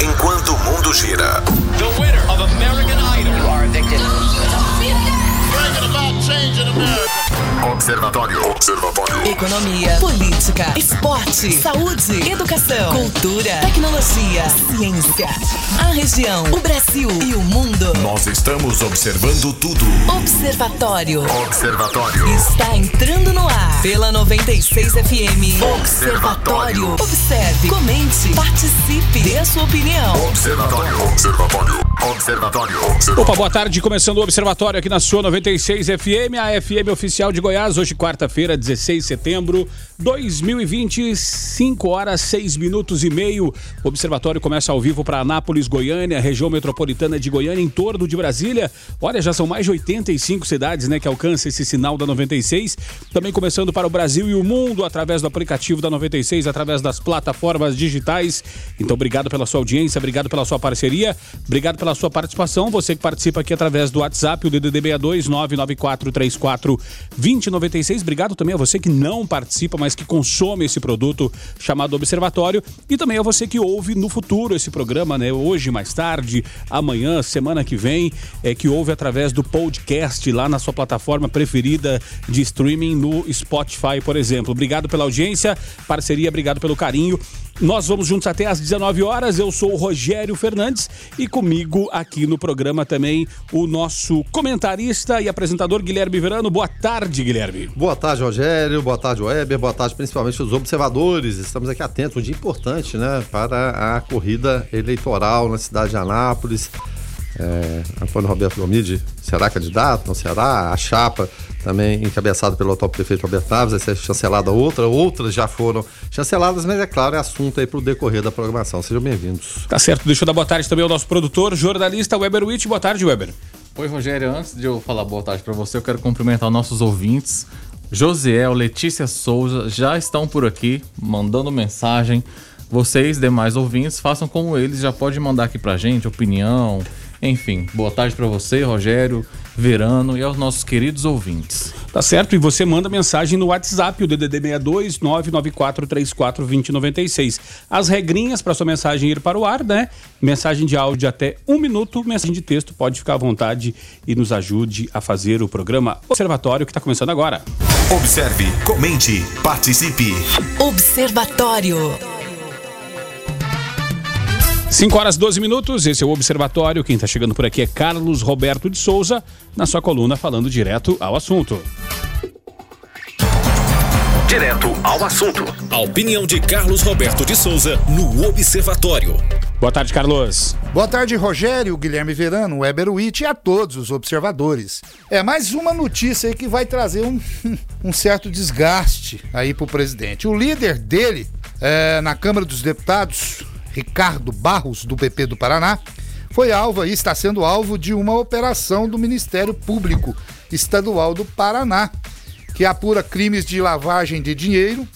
enquanto o mundo gira. Observatório. Observatório. Economia, política, esporte, saúde, educação, cultura, tecnologia, ciência. A região, o Brasil e o mundo. Nós estamos observando tudo. Observatório Observatório. está entrando no ar pela 96 FM. Observatório. Observe, comente, participe, dê a sua opinião. Observatório. Observatório. Observatório. Observatório. Opa, boa tarde. Começando o Observatório aqui na sua 96 FM, a FM oficial de Goiás. Hoje, quarta-feira, 16 de setembro 2020, 5 horas 6 minutos e meio. O Observatório começa ao vivo para Anápolis, Goiânia, região metropolitana de Goiânia, em torno de Brasília. Olha, já são mais de 85 cidades né, que alcançam esse sinal da 96. Também começando para o Brasil e o mundo através do aplicativo da 96, através das plataformas digitais. Então, obrigado pela sua audiência, obrigado pela sua parceria, obrigado pela sua participação. Você que participa aqui através do WhatsApp, o DDD 62 99434 2096. Obrigado também a você que não participa, mas que consome esse produto chamado Observatório. E também a você que ouve no futuro esse programa, né? Hoje, mais tarde, amanhã, semana que vem, é, que ouve através do podcast lá na sua plataforma preferida de streaming no Spotify, por exemplo. Obrigado pela audiência, parceria, obrigado pelo carinho. Nós vamos juntos até às 19 horas. Eu sou o Rogério Fernandes e comigo aqui no programa também o nosso comentarista e apresentador Guilherme Verano. Boa tarde, Guilherme. Boa tarde, Rogério. Boa tarde, Weber. Boa tarde, principalmente os observadores. Estamos aqui atentos, um dia importante, né, para a corrida eleitoral na cidade de Anápolis. É, Antônio Roberto Gomide será candidato? Não será? A chapa também encabeçada pelo atual prefeito Roberto Naves, vai ser chancelada outra, outras já foram chanceladas, mas é claro, é assunto aí para o decorrer da programação. Sejam bem-vindos. Tá certo, deixa eu dar boa tarde também ao nosso produtor, jornalista Weber Witt. Boa tarde, Weber. Oi, Rogério. Antes de eu falar boa tarde para você, eu quero cumprimentar nossos ouvintes. Josiel, Letícia Souza já estão por aqui mandando mensagem. Vocês, demais ouvintes, façam como eles, já pode mandar aqui pra gente opinião. Enfim, boa tarde para você, Rogério, Verano e aos nossos queridos ouvintes. Tá certo? E você manda mensagem no WhatsApp, o DDD 62 99434 2096. As regrinhas para sua mensagem ir para o ar, né? Mensagem de áudio até um minuto, mensagem de texto, pode ficar à vontade e nos ajude a fazer o programa Observatório que está começando agora. Observe, comente, participe. Observatório. 5 horas 12 minutos, esse é o Observatório. Quem está chegando por aqui é Carlos Roberto de Souza, na sua coluna falando direto ao assunto. Direto ao assunto. A opinião de Carlos Roberto de Souza no Observatório. Boa tarde, Carlos. Boa tarde, Rogério, Guilherme Verano, Weber Witt e a todos os observadores. É mais uma notícia aí que vai trazer um, um certo desgaste aí pro presidente. O líder dele, é, na Câmara dos Deputados, Ricardo Barros, do PP do Paraná, foi alvo e está sendo alvo de uma operação do Ministério Público Estadual do Paraná, que apura crimes de lavagem de dinheiro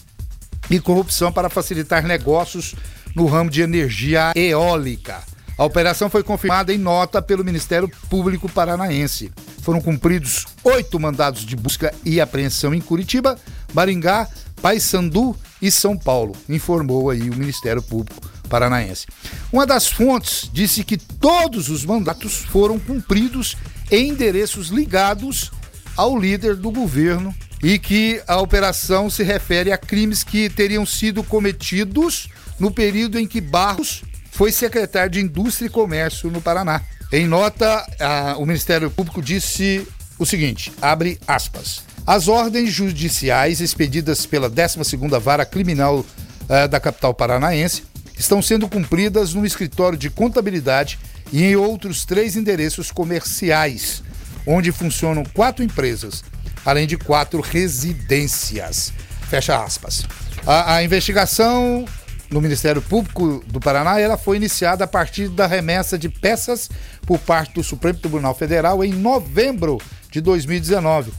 e corrupção para facilitar negócios no ramo de energia eólica. A operação foi confirmada em nota pelo Ministério Público Paranaense. Foram cumpridos oito mandados de busca e apreensão em Curitiba, Maringá, Paysandu e São Paulo, informou aí o Ministério Público Paranaense. Uma das fontes disse que todos os mandatos foram cumpridos em endereços ligados ao líder do governo e que a operação se refere a crimes que teriam sido cometidos no período em que Barros foi secretário de Indústria e Comércio no Paraná. Em nota, a- o Ministério Público disse o seguinte, abre aspas. As ordens judiciais expedidas pela 12ª Vara Criminal eh, da capital paranaense estão sendo cumpridas no escritório de contabilidade e em outros três endereços comerciais, onde funcionam quatro empresas, além de quatro residências. Fecha aspas. A, a investigação no Ministério Público do Paraná ela foi iniciada a partir da remessa de peças por parte do Supremo Tribunal Federal em novembro de 2019,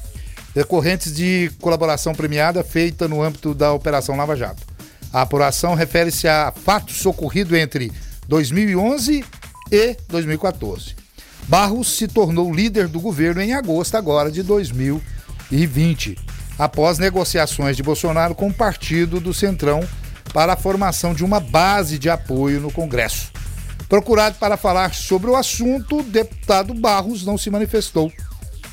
decorrentes de colaboração premiada feita no âmbito da Operação Lava Jato. A apuração refere-se a fatos ocorridos entre 2011 e 2014. Barros se tornou líder do governo em agosto agora de 2020, após negociações de Bolsonaro com o partido do Centrão para a formação de uma base de apoio no Congresso. Procurado para falar sobre o assunto, o deputado Barros não se manifestou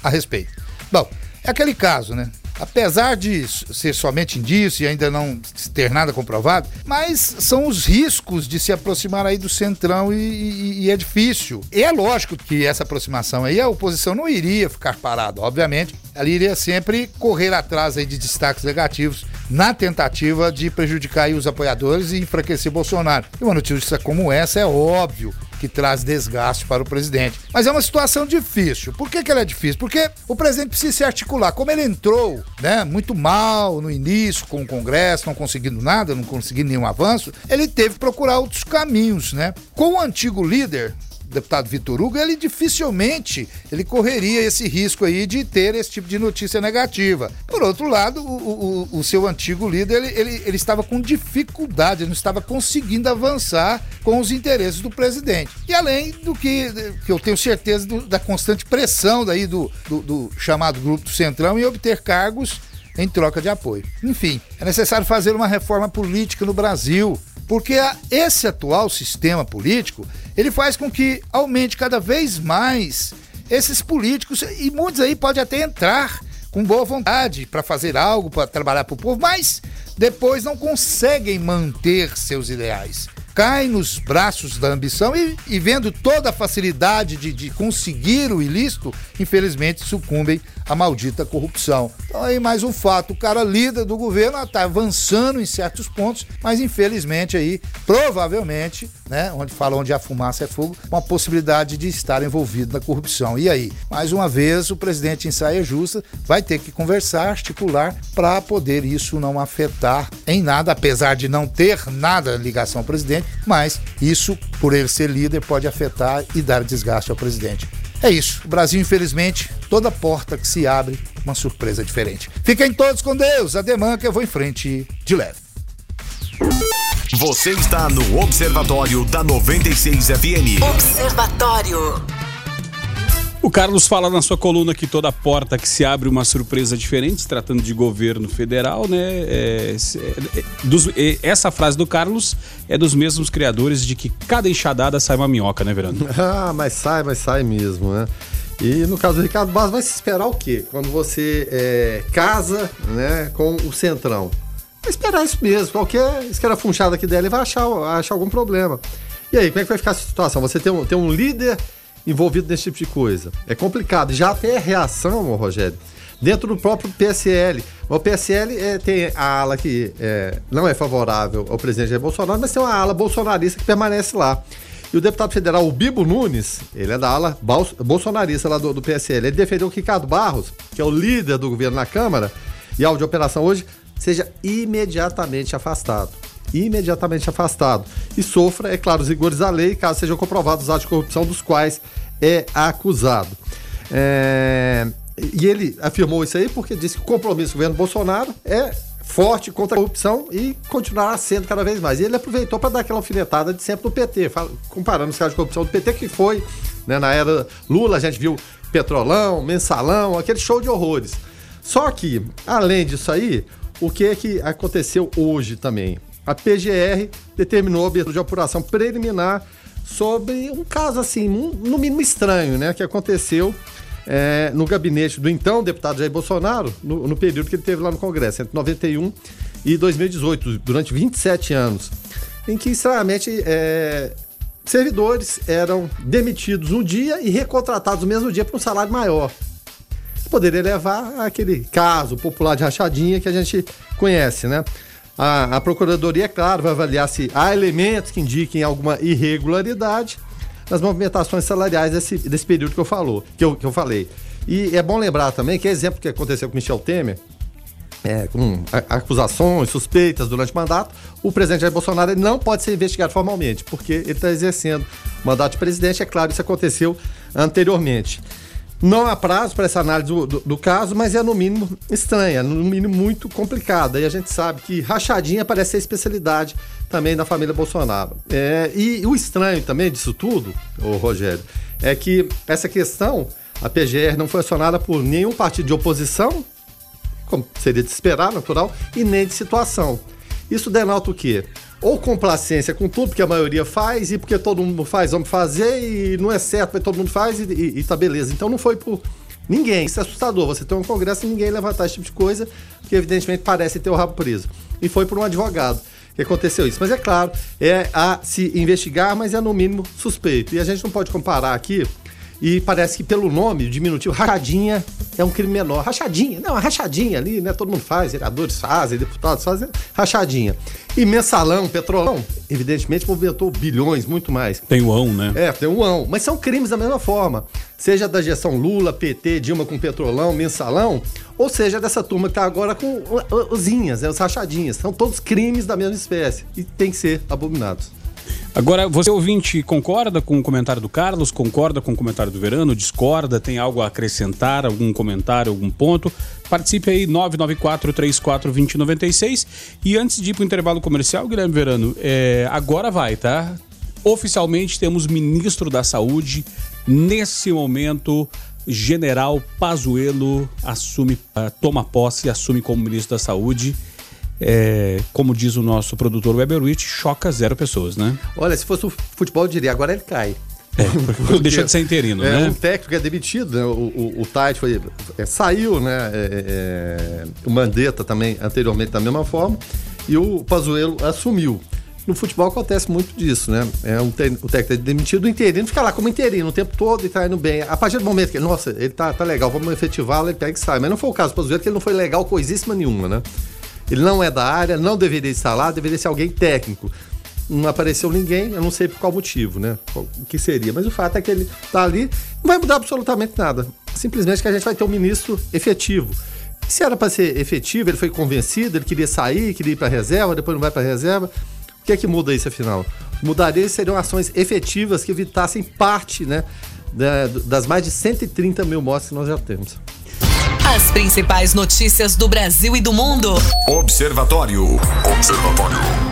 a respeito. Bom, é aquele caso, né? Apesar de ser somente indício e ainda não ter nada comprovado, mas são os riscos de se aproximar aí do centrão e, e, e, é difícil. E é lógico que essa aproximação aí, a oposição não iria ficar parada, obviamente, ela iria sempre correr atrás aí de destaques negativos na tentativa de prejudicar os apoiadores e enfraquecer Bolsonaro. E uma notícia como essa é óbvio que traz desgaste para o presidente. Mas é uma situação difícil. Por que, que ela é difícil? Porque o presidente precisa se articular. Como ele entrou né, muito mal no início com o Congresso, não conseguindo nada, não conseguindo nenhum avanço, ele teve que procurar outros caminhos. Né? Com o antigo líder, deputado Vitor Hugo, ele dificilmente ele correria esse risco aí de ter esse tipo de notícia negativa. Por outro lado, o, o, o seu antigo líder, ele, ele, ele, estava com dificuldade, ele não estava conseguindo avançar com os interesses do presidente. E além do que, que eu tenho certeza do, da constante pressão daí do, do, do chamado Grupo do Centrão em obter cargos em troca de apoio. Enfim, é necessário fazer uma reforma política no Brasil porque esse atual sistema político, ele faz com que aumente cada vez mais esses políticos e muitos aí podem até entrar com boa vontade para fazer algo, para trabalhar para o povo, mas depois não conseguem manter seus ideais cai nos braços da ambição e, e vendo toda a facilidade de, de, conseguir o ilícito, infelizmente sucumbem à maldita corrupção. Então aí mais um fato, o cara líder do governo está avançando em certos pontos, mas infelizmente aí, provavelmente, né, onde fala onde há fumaça é fogo, uma possibilidade de estar envolvido na corrupção. E aí, mais uma vez, o presidente em saia justa vai ter que conversar, articular para poder isso não afetar em nada, apesar de não ter nada ligação ao presidente, mas isso, por ele ser líder, pode afetar e dar desgaste ao presidente. É isso. O Brasil, infelizmente, toda porta que se abre, uma surpresa diferente. Fiquem todos com Deus. Ademã que eu vou em frente de leve. Você está no Observatório da 96 FM. Observatório. O Carlos fala na sua coluna que toda porta que se abre uma surpresa diferente, tratando de governo federal, né? É, é, dos, é, essa frase do Carlos é dos mesmos criadores de que cada enxadada sai uma minhoca, né, Verano? ah, mas sai, mas sai mesmo, né? E no caso do Ricardo Barros, vai se esperar o quê? Quando você é, casa né, com o Centrão. Vai esperar isso mesmo. Qualquer escarafunchada aqui dela vai achar, achar algum problema. E aí, como é que vai ficar essa situação? Você tem um, tem um líder envolvido nesse tipo de coisa. É complicado. Já até reação, Rogério, dentro do próprio PSL. O PSL é, tem a ala que é, não é favorável ao presidente Jair Bolsonaro, mas tem uma ala bolsonarista que permanece lá. E o deputado federal, o Bibo Nunes, ele é da ala bolsonarista lá do, do PSL. Ele defendeu que Ricardo Barros, que é o líder do governo na Câmara e alvo de operação hoje, seja imediatamente afastado imediatamente afastado e sofra, é claro, os rigores da lei caso sejam comprovados os atos de corrupção dos quais é acusado. É... E ele afirmou isso aí porque disse que o compromisso do governo Bolsonaro é forte contra a corrupção e continuará sendo cada vez mais. E ele aproveitou para dar aquela alfinetada de sempre no PT, comparando os casos de corrupção do PT que foi, né, na era Lula, a gente viu Petrolão, Mensalão, aquele show de horrores. Só que, além disso aí, o que é que aconteceu hoje também? A PGR determinou a abertura de apuração preliminar sobre um caso assim, no mínimo estranho, né, que aconteceu é, no gabinete do então deputado Jair Bolsonaro, no, no, período que ele teve lá no Congresso, entre 91 e 2018, durante 27 anos, em que, extremamente, é, servidores eram demitidos um dia e recontratados no mesmo dia por um salário maior. Poderia levar àquele caso popular de rachadinha que a gente conhece, né? A, a Procuradoria, é claro, vai avaliar se há elementos que indiquem alguma irregularidade nas movimentações salariais desse, desse período que eu, falou, que, eu, que eu falei. E é bom lembrar também que exemplo que aconteceu com Michel Temer, é, com acusações, suspeitas durante o mandato, o presidente Jair Bolsonaro não pode ser investigado formalmente, porque ele está exercendo o mandato de presidente, é claro, isso aconteceu anteriormente. Não há prazo para essa análise do, do, do, caso, mas é no mínimo estranha, no mínimo muito complicada. E a gente sabe que rachadinha parece ser especialidade também da família Bolsonaro. É, e o estranho também disso tudo, o Rogério, é que essa questão, a PGR não foi acionada por nenhum partido de oposição, como seria de esperar, natural, e nem de situação. Isso denota o quê? Ou complacência com tudo, porque a maioria faz, e porque todo mundo faz, vamos fazer, e não é certo, mas todo mundo faz, e, e, e tá beleza. Então não foi por ninguém. Isso é assustador, você ter um congresso e ninguém levantar esse tipo de coisa, que evidentemente parece ter o rabo preso. E foi por um advogado que aconteceu isso. Mas é claro, é a se investigar, mas é no mínimo suspeito. E a gente não pode comparar aqui e parece que pelo nome, o diminutivo, rachadinha é um crime menor. Rachadinha, não, a rachadinha ali, né? Todo mundo faz, vereadores fazem, deputados fazem, rachadinha. E mensalão, petrolão, evidentemente movimentou bilhões, muito mais. Tem o ão, né? É, tem o ão. Mas são crimes da mesma forma. Seja da gestão Lula, PT, Dilma com petrolão, mensalão, ou seja dessa turma que tá agora com os inhas, né, os rachadinhas. São todos crimes da mesma espécie e tem que ser abominados. Agora, você ouvinte, concorda com o comentário do Carlos? Concorda com o comentário do Verano? Discorda? Tem algo a acrescentar? Algum comentário, algum ponto? Participe aí, 994-34-2096. E antes de ir para o intervalo comercial, Guilherme Verano, é, agora vai, tá? Oficialmente temos ministro da Saúde. Nesse momento, General Pazuello assume, uh, toma posse e assume como ministro da Saúde é, como diz o nosso produtor Weberwitch, choca zero pessoas, né? Olha, se fosse o futebol, eu diria, agora ele cai. É, porque deixa de ser interino, é, né? Um técnico é demitido, né? O, o, o Tite foi, é, saiu, né? É, é, o Mandetta também, anteriormente, da mesma forma, e o Pazuello assumiu. No futebol acontece muito disso, né? É um o técnico é demitido, o interino fica lá como interino o tempo todo e tá indo bem. A partir do momento que, nossa, ele tá, tá legal, vamos efetivá-lo, ele pega e sai. Mas não foi o caso do Pazuello, que ele não foi legal coisíssima nenhuma, né? Ele não é da área, não deveria estar lá, deveria ser alguém técnico. Não apareceu ninguém, eu não sei por qual motivo, né? O que seria. Mas o fato é que ele está ali, não vai mudar absolutamente nada. Simplesmente que a gente vai ter um ministro efetivo. E se era para ser efetivo, ele foi convencido, ele queria sair, queria ir para reserva, depois não vai para reserva. O que é que muda isso afinal? Mudaria seriam ações efetivas que evitassem parte né, das mais de 130 mil mortes que nós já temos. As principais notícias do Brasil e do mundo. Observatório. Observatório.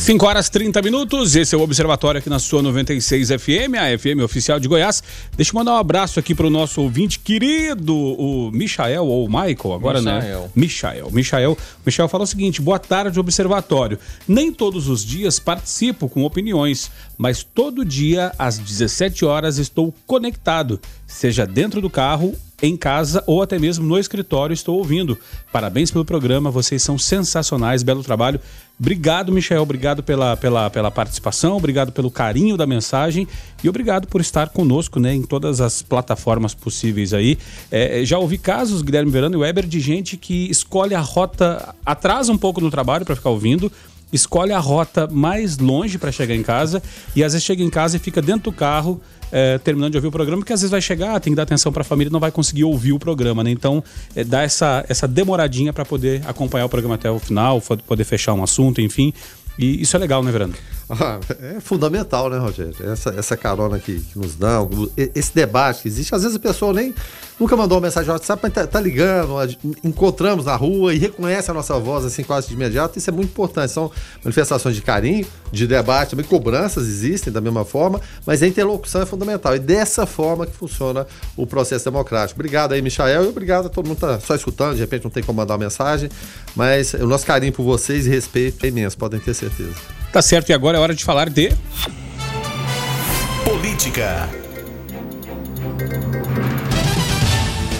5 horas 30 minutos, esse é o Observatório aqui na sua 96 FM, a FM oficial de Goiás. Deixa eu mandar um abraço aqui para o nosso ouvinte querido, o Michael, ou Michael, agora né? Michael. né? Michael. Michael. Michael fala o seguinte: boa tarde, Observatório. Nem todos os dias participo com opiniões, mas todo dia às 17 horas estou conectado, seja dentro do carro em casa ou até mesmo no escritório estou ouvindo. Parabéns pelo programa, vocês são sensacionais, belo trabalho. Obrigado, Michel, obrigado pela, pela, pela participação, obrigado pelo carinho da mensagem. E obrigado por estar conosco né, em todas as plataformas possíveis aí. É, já ouvi casos, Guilherme Verano e Weber, de gente que escolhe a rota, atrasa um pouco no trabalho para ficar ouvindo, escolhe a rota mais longe para chegar em casa e às vezes chega em casa e fica dentro do carro é, terminando de ouvir o programa, porque às vezes vai chegar, tem que dar atenção para a família não vai conseguir ouvir o programa, né? Então, é, dá essa, essa demoradinha para poder acompanhar o programa até o final, poder fechar um assunto, enfim. E isso é legal, né, Verano? É fundamental, né, Rogério? Essa, essa carona que, que, nos dão, esse debate que existe. Às vezes a pessoa nem nunca mandou uma mensagem no WhatsApp, mas tá, tá, ligando, encontramos na rua e reconhece a nossa voz assim quase de imediato. Isso é muito importante. São manifestações de carinho, de debate, também cobranças existem da mesma forma, mas a interlocução é fundamental. E dessa forma que funciona o processo democrático. Obrigado aí, Michael, e obrigado a todo mundo que tá só escutando, de repente não tem como mandar uma mensagem, mas o nosso carinho por vocês e respeito é imenso, podem ter certeza. Tá certo, e agora é hora de falar de. Política.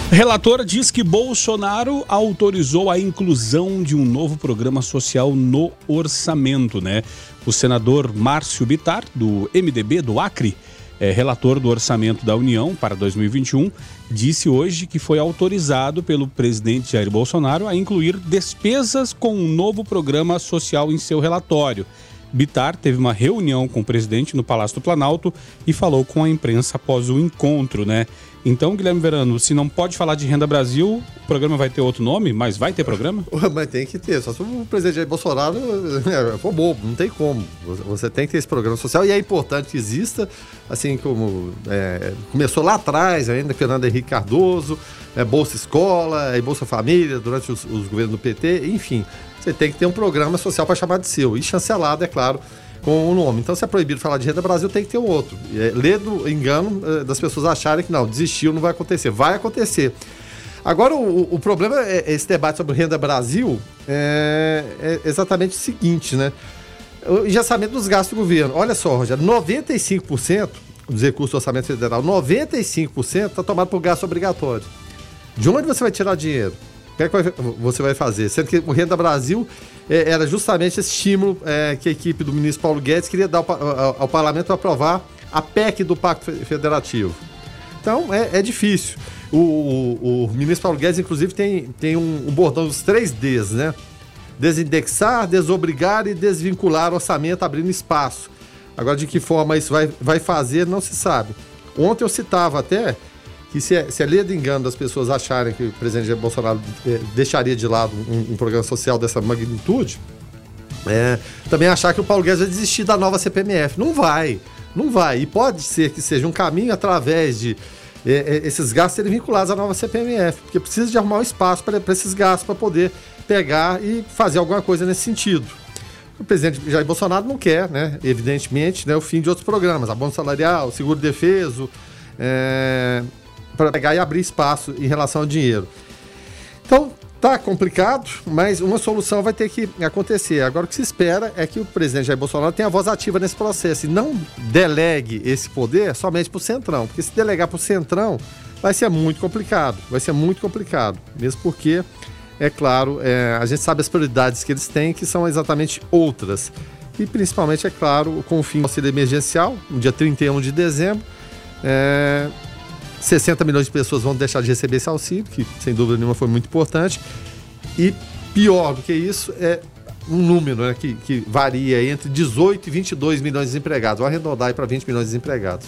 Relator diz que Bolsonaro autorizou a inclusão de um novo programa social no orçamento, né? O senador Márcio Bitar, do MDB do Acre, é, relator do orçamento da União para 2021, disse hoje que foi autorizado pelo presidente Jair Bolsonaro a incluir despesas com um novo programa social em seu relatório. Bitar teve uma reunião com o presidente no Palácio do Planalto e falou com a imprensa após o encontro, né? Então, Guilherme Verano, se não pode falar de Renda Brasil, o programa vai ter outro nome, mas vai ter programa? Mas tem que ter, só se o presidente Jair Bolsonaro é, bobo, não tem como. Você tem que ter esse programa social e é importante que exista, assim como é, começou lá atrás, ainda Fernando Henrique Cardoso, é, Bolsa Escola, e Bolsa Família, durante os, os governos do PT, enfim. Você tem que ter um programa social para chamar de seu. E chancelado, é claro, com o nome. Então, se é proibido falar de Renda Brasil, tem que ter um outro. É, do engano é, das pessoas acharem que não, desistiu, não vai acontecer. Vai acontecer. Agora, o, o problema é esse debate sobre Renda Brasil é, é exatamente o seguinte, né? O engessamento dos gastos do governo. Olha só, Rogério, 95% dos recursos do orçamento federal, 95% está tomado por gasto obrigatório. De onde você vai tirar dinheiro? Que, é que você vai fazer? Sendo que o Renda Brasil é, era justamente esse estímulo é, que a equipe do ministro Paulo Guedes queria dar ao, ao, ao parlamento para aprovar a PEC do Pacto Federativo. Então é, é difícil. O, o, o, ministro Paulo Guedes, inclusive, tem, tem um, um bordão dos três Ds, né? Desindexar, desobrigar e desvincular o orçamento, abrindo espaço. Agora, de que forma isso vai, vai fazer, não se sabe. Ontem eu citava até que se é, se é lei de engano das pessoas acharem que o presidente Bolsonaro eh, deixaria de lado um, um programa social dessa magnitude, é, também achar que o Paulo Guedes vai desistir da nova CPMF. Não vai, não vai. E pode ser que seja um caminho através de é, esses gastos serem vinculados à nova CPMF, porque precisa de arrumar um espaço para esses gastos para poder pegar e fazer alguma coisa nesse sentido. O presidente Jair Bolsonaro não quer, né, evidentemente, né, o fim de outros programas, abono salarial, seguro defeso, é, para pegar e abrir espaço em relação ao dinheiro. Então, tá complicado, mas uma solução vai ter que acontecer. Agora, o que se espera é que o presidente Jair Bolsonaro tenha voz ativa nesse processo e não delegue esse poder somente para o Centrão, porque se delegar para o Centrão vai ser muito complicado, vai ser muito complicado, mesmo porque, é claro, é, a gente sabe as prioridades que eles têm, que são exatamente outras. E principalmente, é claro, com o fim do auxílio emergencial, no dia 31 de dezembro, é, 60 milhões de pessoas vão deixar de receber esse auxílio, que sem dúvida nenhuma foi muito importante. E pior do que isso é um número né, que, que varia entre 18 e 22 milhões de desempregados. Vou arredondar para 20 milhões de desempregados.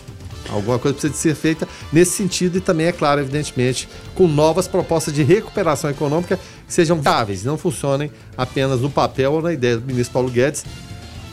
Alguma coisa precisa de ser feita nesse sentido e também, é claro, evidentemente, com novas propostas de recuperação econômica que sejam viáveis, não funcionem apenas no papel ou na ideia do ministro Paulo Guedes.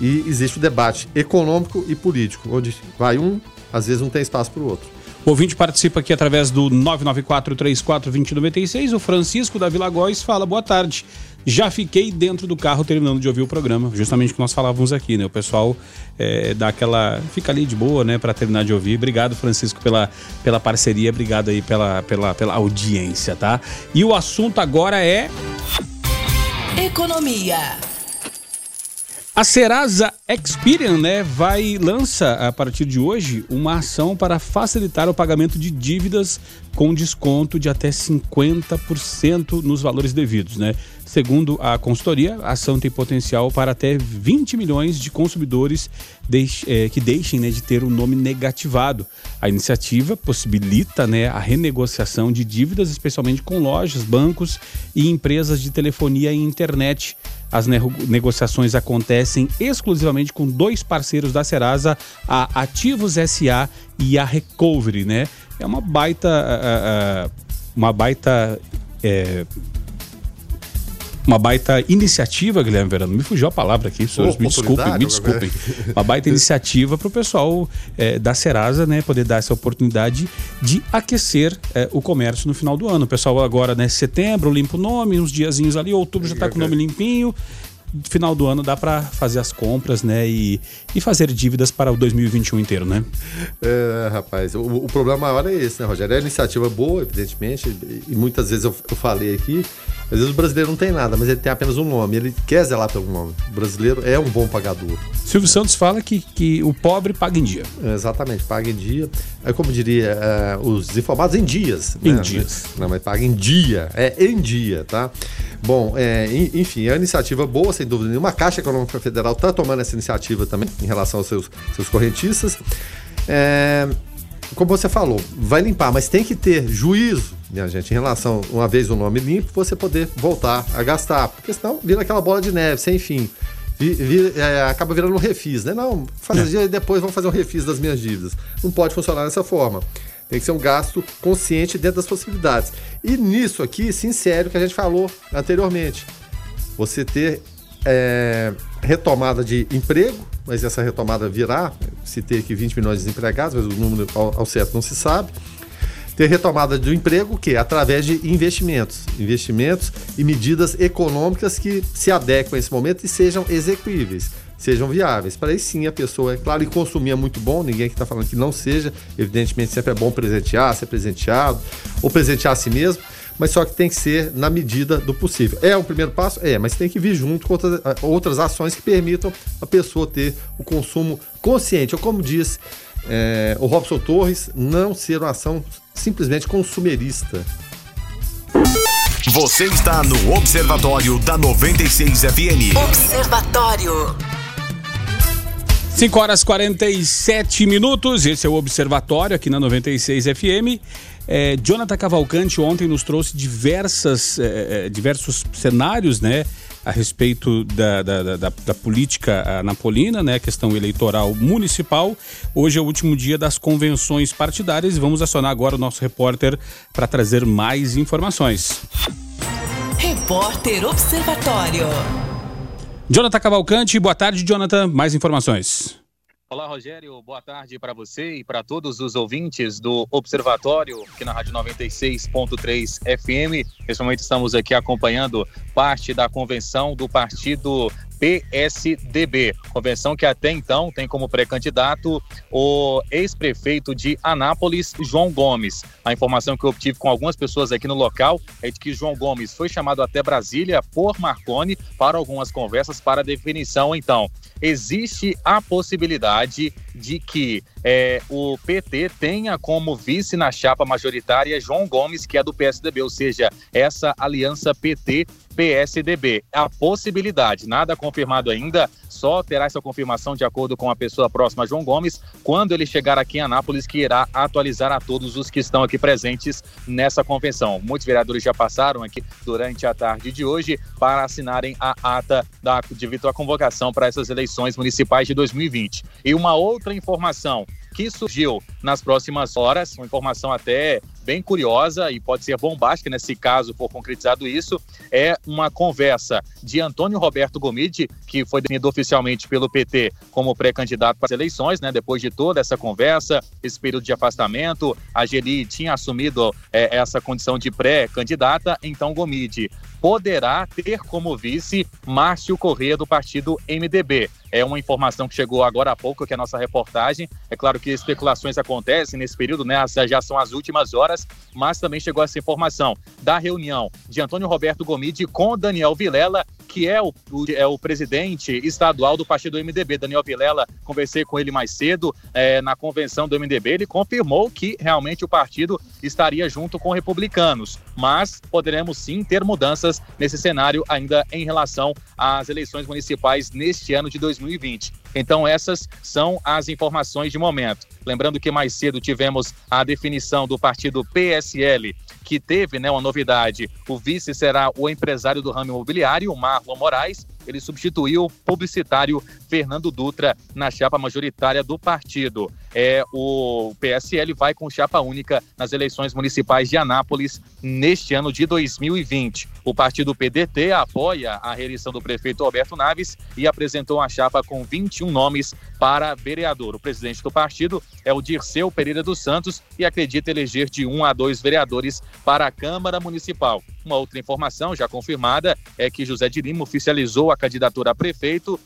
E existe o debate econômico e político, onde vai um, às vezes não tem espaço para o outro. O ouvinte participa aqui através do 994-34-2096. O Francisco da Vila Góis fala: boa tarde. Já fiquei dentro do carro terminando de ouvir o programa, justamente o que nós falávamos aqui, né? O pessoal é, dá aquela. fica ali de boa, né, para terminar de ouvir. Obrigado, Francisco, pela, pela parceria, obrigado aí pela, pela, pela audiência, tá? E o assunto agora é. Economia. A Serasa Experian, né, vai lança a partir de hoje uma ação para facilitar o pagamento de dívidas com desconto de até 50% nos valores devidos, né? Segundo a consultoria, a ação tem potencial para até 20 milhões de consumidores é, que deixem né, de ter o nome negativado. A iniciativa possibilita né, a renegociação de dívidas, especialmente com lojas, bancos e empresas de telefonia e internet. As negociações acontecem exclusivamente com dois parceiros da Serasa, a Ativos SA e a Recovery, né? É uma baita, uma baita é, uma baita iniciativa, Guilherme Verano. Me fugiu a palavra aqui, senhores. me desculpem, me desculpem. Uma baita iniciativa para o pessoal é, da Serasa, né, poder dar essa oportunidade de aquecer é, o comércio no final do ano. O pessoal agora, né, setembro, limpa o nome, uns diazinhos ali, outubro já está com o nome limpinho final do ano dá para fazer as compras, né? E, e fazer dívidas para o 2021 inteiro, né? É, rapaz, o, o problema maior é esse, né, Rogério? É a iniciativa boa, evidentemente, e muitas vezes eu, eu falei aqui, às vezes o brasileiro não tem nada, mas ele tem apenas um nome, ele quer zelar pelo nome. O brasileiro é um bom pagador. Silvio Santos fala que, que o pobre paga em dia. Exatamente, paga em dia. É como diria, é, os informados em dias. Em né? dias. Não, mas paga em dia, é em dia, tá? Bom, é, enfim, é uma iniciativa boa, sem dúvida nenhuma. A Caixa Econômica Federal está tomando essa iniciativa também em relação aos seus, seus correntistas. É, como você falou, vai limpar, mas tem que ter juízo, minha gente, em relação, uma vez o nome limpo, você poder voltar a gastar, porque senão vira aquela bola de neve, sem fim. Vira, é, acaba virando um refis, né? Não, fazer é. depois vou fazer um refis das minhas dívidas. Não pode funcionar dessa forma. Tem que ser um gasto consciente dentro das possibilidades. E nisso aqui se insere o que a gente falou anteriormente. Você ter é, retomada de emprego, mas essa retomada virá, se ter aqui 20 milhões de desempregados, mas o número ao, ao certo não se sabe. Ter retomada do emprego, que através de investimentos, investimentos e medidas econômicas que se adequem a esse momento e sejam execuíveis, sejam viáveis. Para aí sim a pessoa, é claro, e consumir é muito bom, ninguém que está falando que não seja, evidentemente sempre é bom presentear, ser presenteado, ou presentear a si mesmo, mas só que tem que ser na medida do possível. É o primeiro passo? É, mas tem que vir junto com outras, outras ações que permitam a pessoa ter o consumo consciente, ou como diz é, o Robson Torres, não ser uma ação simplesmente consumerista. Você está no Observatório da 96 FM. Observatório. 5 horas 47 minutos, esse é o Observatório aqui na 96 FM. É, Jonathan Cavalcante ontem nos trouxe diversas, é, é, diversos cenários, né? A respeito da, da, da, da política napolina, né? Questão eleitoral municipal. Hoje é o último dia das convenções partidárias e vamos acionar agora o nosso repórter para trazer mais informações. Repórter Observatório. Jonathan Cavalcante, boa tarde, Jonathan. Mais informações. Olá, Rogério. Boa tarde para você e para todos os ouvintes do Observatório, aqui na Rádio 96.3 FM. Nesse momento estamos aqui acompanhando parte da convenção do Partido PSDB. Convenção que até então tem como pré-candidato o ex-prefeito de Anápolis, João Gomes. A informação que eu obtive com algumas pessoas aqui no local é de que João Gomes foi chamado até Brasília por Marconi para algumas conversas para definição. Então, existe a possibilidade de que é, o PT tenha como vice na chapa majoritária João Gomes, que é do PSDB, ou seja, essa aliança PT PSDB. A possibilidade, nada confirmado ainda, só terá essa confirmação de acordo com a pessoa próxima João Gomes, quando ele chegar aqui em Anápolis, que irá atualizar a todos os que estão aqui presentes nessa convenção. Muitos vereadores já passaram aqui durante a tarde de hoje para assinarem a ata da, devido à convocação para essas eleições municipais de 2020. E uma outra informação que surgiu nas próximas horas, uma informação até bem curiosa e pode ser bombástica, nesse caso for concretizado isso, é uma conversa de Antônio Roberto Gomide, que foi definido oficialmente pelo PT como pré-candidato para as eleições, né? Depois de toda essa conversa, esse período de afastamento, a Geli tinha assumido é, essa condição de pré-candidata, então Gomide poderá ter como vice Márcio Corrêa do partido MDB. É uma informação que chegou agora há pouco, que é a nossa reportagem. É claro que especulações acontecem nesse período, né? Já são as últimas horas, mas também chegou essa informação da reunião de Antônio Roberto Gomide com Daniel Vilela que é o, é o presidente estadual do partido MDB, Daniel Vilela. Conversei com ele mais cedo é, na convenção do MDB. Ele confirmou que realmente o partido estaria junto com republicanos, mas poderemos sim ter mudanças nesse cenário ainda em relação às eleições municipais neste ano de 2020. Então, essas são as informações de momento. Lembrando que mais cedo tivemos a definição do partido PSL que teve né, uma novidade. O vice será o empresário do ramo imobiliário, Marlon Moraes. Ele substituiu o publicitário Fernando Dutra na chapa majoritária do partido. É, o PSL vai com chapa única nas eleições municipais de Anápolis neste ano de 2020. O partido PDT apoia a reeleição do prefeito Roberto Naves e apresentou uma chapa com 21 nomes para vereador. O presidente do partido é o Dirceu Pereira dos Santos e acredita eleger de um a dois vereadores para a Câmara Municipal. Uma outra informação já confirmada é que José de Lima oficializou a candidatura a prefeito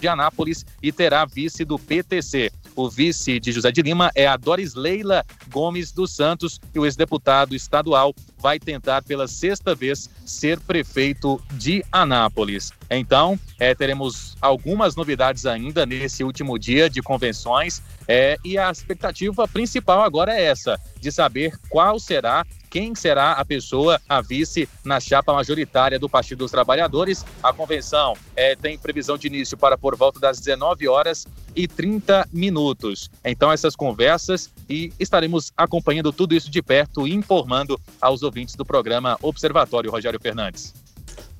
de Anápolis e terá vice do PTC. O vice de José de Lima é a Doris Leila Gomes dos Santos e o ex-deputado estadual vai tentar pela sexta vez ser prefeito de Anápolis. Então, é, teremos algumas novidades ainda nesse último dia de convenções é, e a expectativa principal agora é essa, de saber qual será quem será a pessoa, a vice, na chapa majoritária do Partido dos Trabalhadores. A convenção é, tem previsão de início para por volta das 19 horas e 30 minutos. Então, essas conversas e estaremos acompanhando tudo isso de perto informando aos ouvintes do programa Observatório Rogério Fernandes.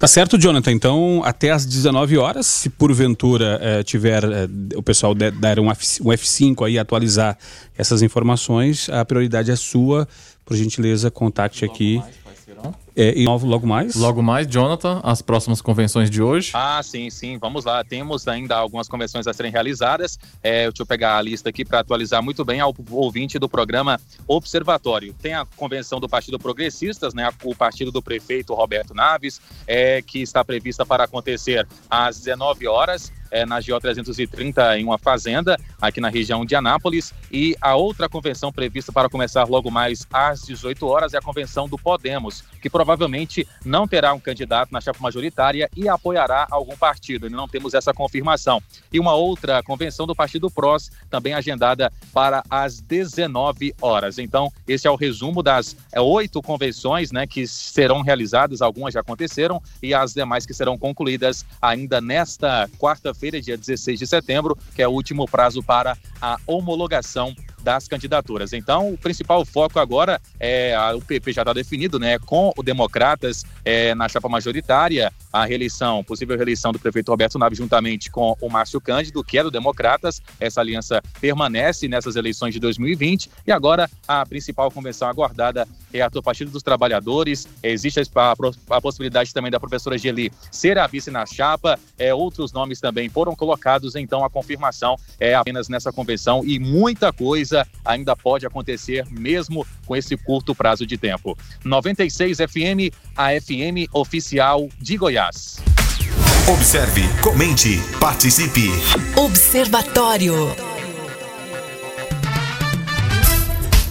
Tá certo, Jonathan. Então, até às 19 horas, se porventura eh, tiver eh, o pessoal der um, F, um F5 aí atualizar essas informações, a prioridade é sua. Por gentileza, contacte aqui. Mais é, e logo, logo mais? Logo mais, Jonathan, as próximas convenções de hoje. Ah, sim, sim, vamos lá. Temos ainda algumas convenções a serem realizadas. É, deixa eu pegar a lista aqui para atualizar muito bem ao ouvinte do programa Observatório. Tem a convenção do Partido Progressistas, né, o partido do prefeito Roberto Naves, é, que está prevista para acontecer às 19 horas. é, na GO 330 em uma fazenda aqui na região de Anápolis. E a outra convenção prevista para começar logo mais às 18 horas é a convenção do Podemos, que provavelmente não terá um candidato na chapa majoritária e apoiará algum partido. Não temos essa confirmação. E uma outra convenção do Partido PROS, também agendada para as 19 horas. Então, esse é o resumo das é, oito convenções né, que serão realizadas, algumas já aconteceram, e as demais que serão concluídas ainda nesta quarta-feira, dia 16 de setembro, que é o último prazo para a homologação das candidaturas. Então, o principal foco agora é o PP já está definido, né, com o Democratas é, na chapa majoritária, a reeleição, possível reeleição do prefeito Roberto Naves juntamente com o Márcio Cândido, que é do Democratas. Essa aliança permanece nessas eleições de 2020 e agora a principal convenção aguardada é a do Partido dos Trabalhadores. Existe a, a, a possibilidade também da professora Geli ser a vice na chapa. É, outros nomes também foram colocados, então a confirmação é apenas nessa convenção e muita coisa ainda pode acontecer mesmo com esse curto prazo de tempo. 96 FM, a FM oficial de Goiás. Observe, comente, participe. Observatório.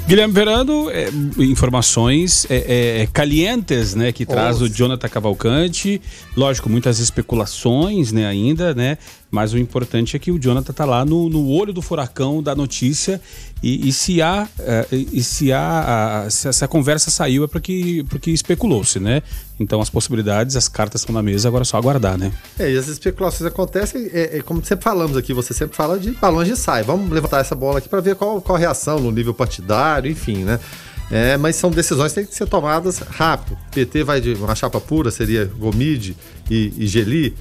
Guilherme Verano, é, informações é, é, é calientes, né, que traz Nossa. o Jonathan Cavalcante. Lógico, muitas especulações, né, ainda, né, mas o importante é que o Jonathan tá lá no, no olho do furacão da notícia e, e se há uh, e se há a, se essa conversa saiu é porque porque especulou-se, né? Então as possibilidades, as cartas estão na mesa, agora é só aguardar, né? É, e as especulações acontecem, é, é, como sempre falamos aqui, você sempre fala de balões de saia. Vamos levantar essa bola aqui para ver qual, qual a reação no nível partidário, enfim, né? É, mas são decisões que têm que ser tomadas rápido. PT vai de uma chapa pura, seria Gomide e, e Geli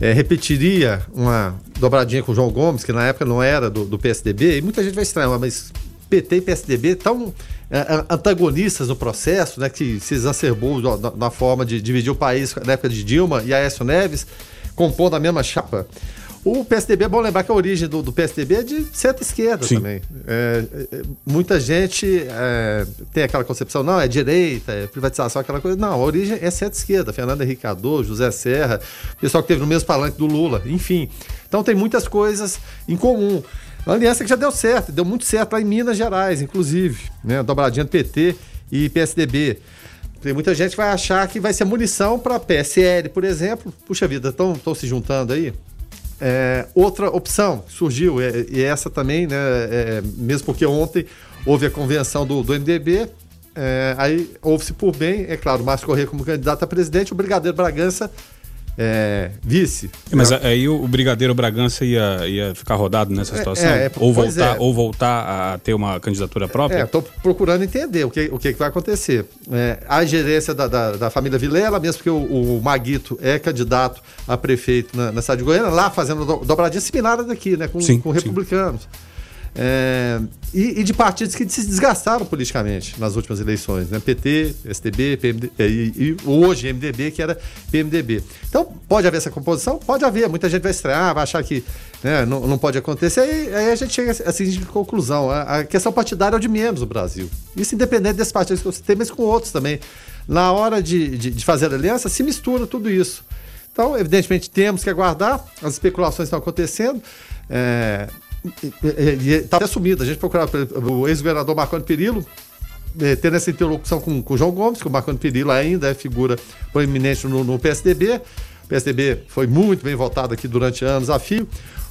é, repetiria uma dobradinha com o João Gomes, que na época não era do, do PSDB, e muita gente vai estranhar, mas PT e PSDB tão é, antagonistas no processo, né, que se exacerbou na, na forma de dividir o país na época de Dilma e Aécio Neves, compondo a mesma chapa. O PSDB, é bom lembrar que a origem do, do PSDB é de centro-esquerda também. É, é, muita gente é, tem aquela concepção, não, é direita, é privatização, aquela coisa. Não, a origem é centro-esquerda. Fernando Henrique Cardoso, José Serra, pessoal que teve no mesmo palanque do Lula, enfim. Então tem muitas coisas em comum. Uma aliança que já deu certo, deu muito certo lá em Minas Gerais, inclusive, né? Dobradinha do PT e PSDB. Tem muita gente que vai achar que vai ser munição para PSL, por exemplo. Puxa vida, estão se juntando aí. É, outra opção surgiu, é, e essa também, né, é, mesmo porque ontem houve a convenção do, do MDB, é, aí houve-se por bem, é claro, Márcio Corrêa como candidato a presidente, o Brigadeiro Bragança é, vice. Mas né? aí o Brigadeiro Bragança ia, ia ficar rodado nessa é, situação? É, é, ou, voltar, é. ou voltar a ter uma candidatura própria? É, estou procurando entender o que, o que vai acontecer. É, a gerência da, da, da, família Vilela, mesmo que o, o, Maguito é candidato a prefeito na, na cidade de Goiânia, lá fazendo dobradinha similar daqui, né, com, sim, com republicanos. Sim. É, e, e, de partidos que se desgastaram politicamente nas últimas eleições, né? PT, STB, PMD, e, e, hoje MDB, que era PMDB. Então, pode haver essa composição? Pode haver. Muita gente vai estranhar, vai achar que né, não, não pode acontecer. Aí, aí, a gente chega a seguinte conclusão: a, a, questão partidária é o de menos no Brasil. Isso independente desses partidos que você tem, mas com outros também. Na hora de, de, de fazer aliança, se mistura tudo isso. Então, evidentemente, temos que aguardar, as especulações estão acontecendo. É, está assumido. A gente procurava o ex-governador Marconi Perillo, é, tendo essa interlocução com, o João Gomes, que o Marconi Perillo ainda é figura proeminente no, no PSDB. O PSDB foi muito bem votado aqui durante anos a fio,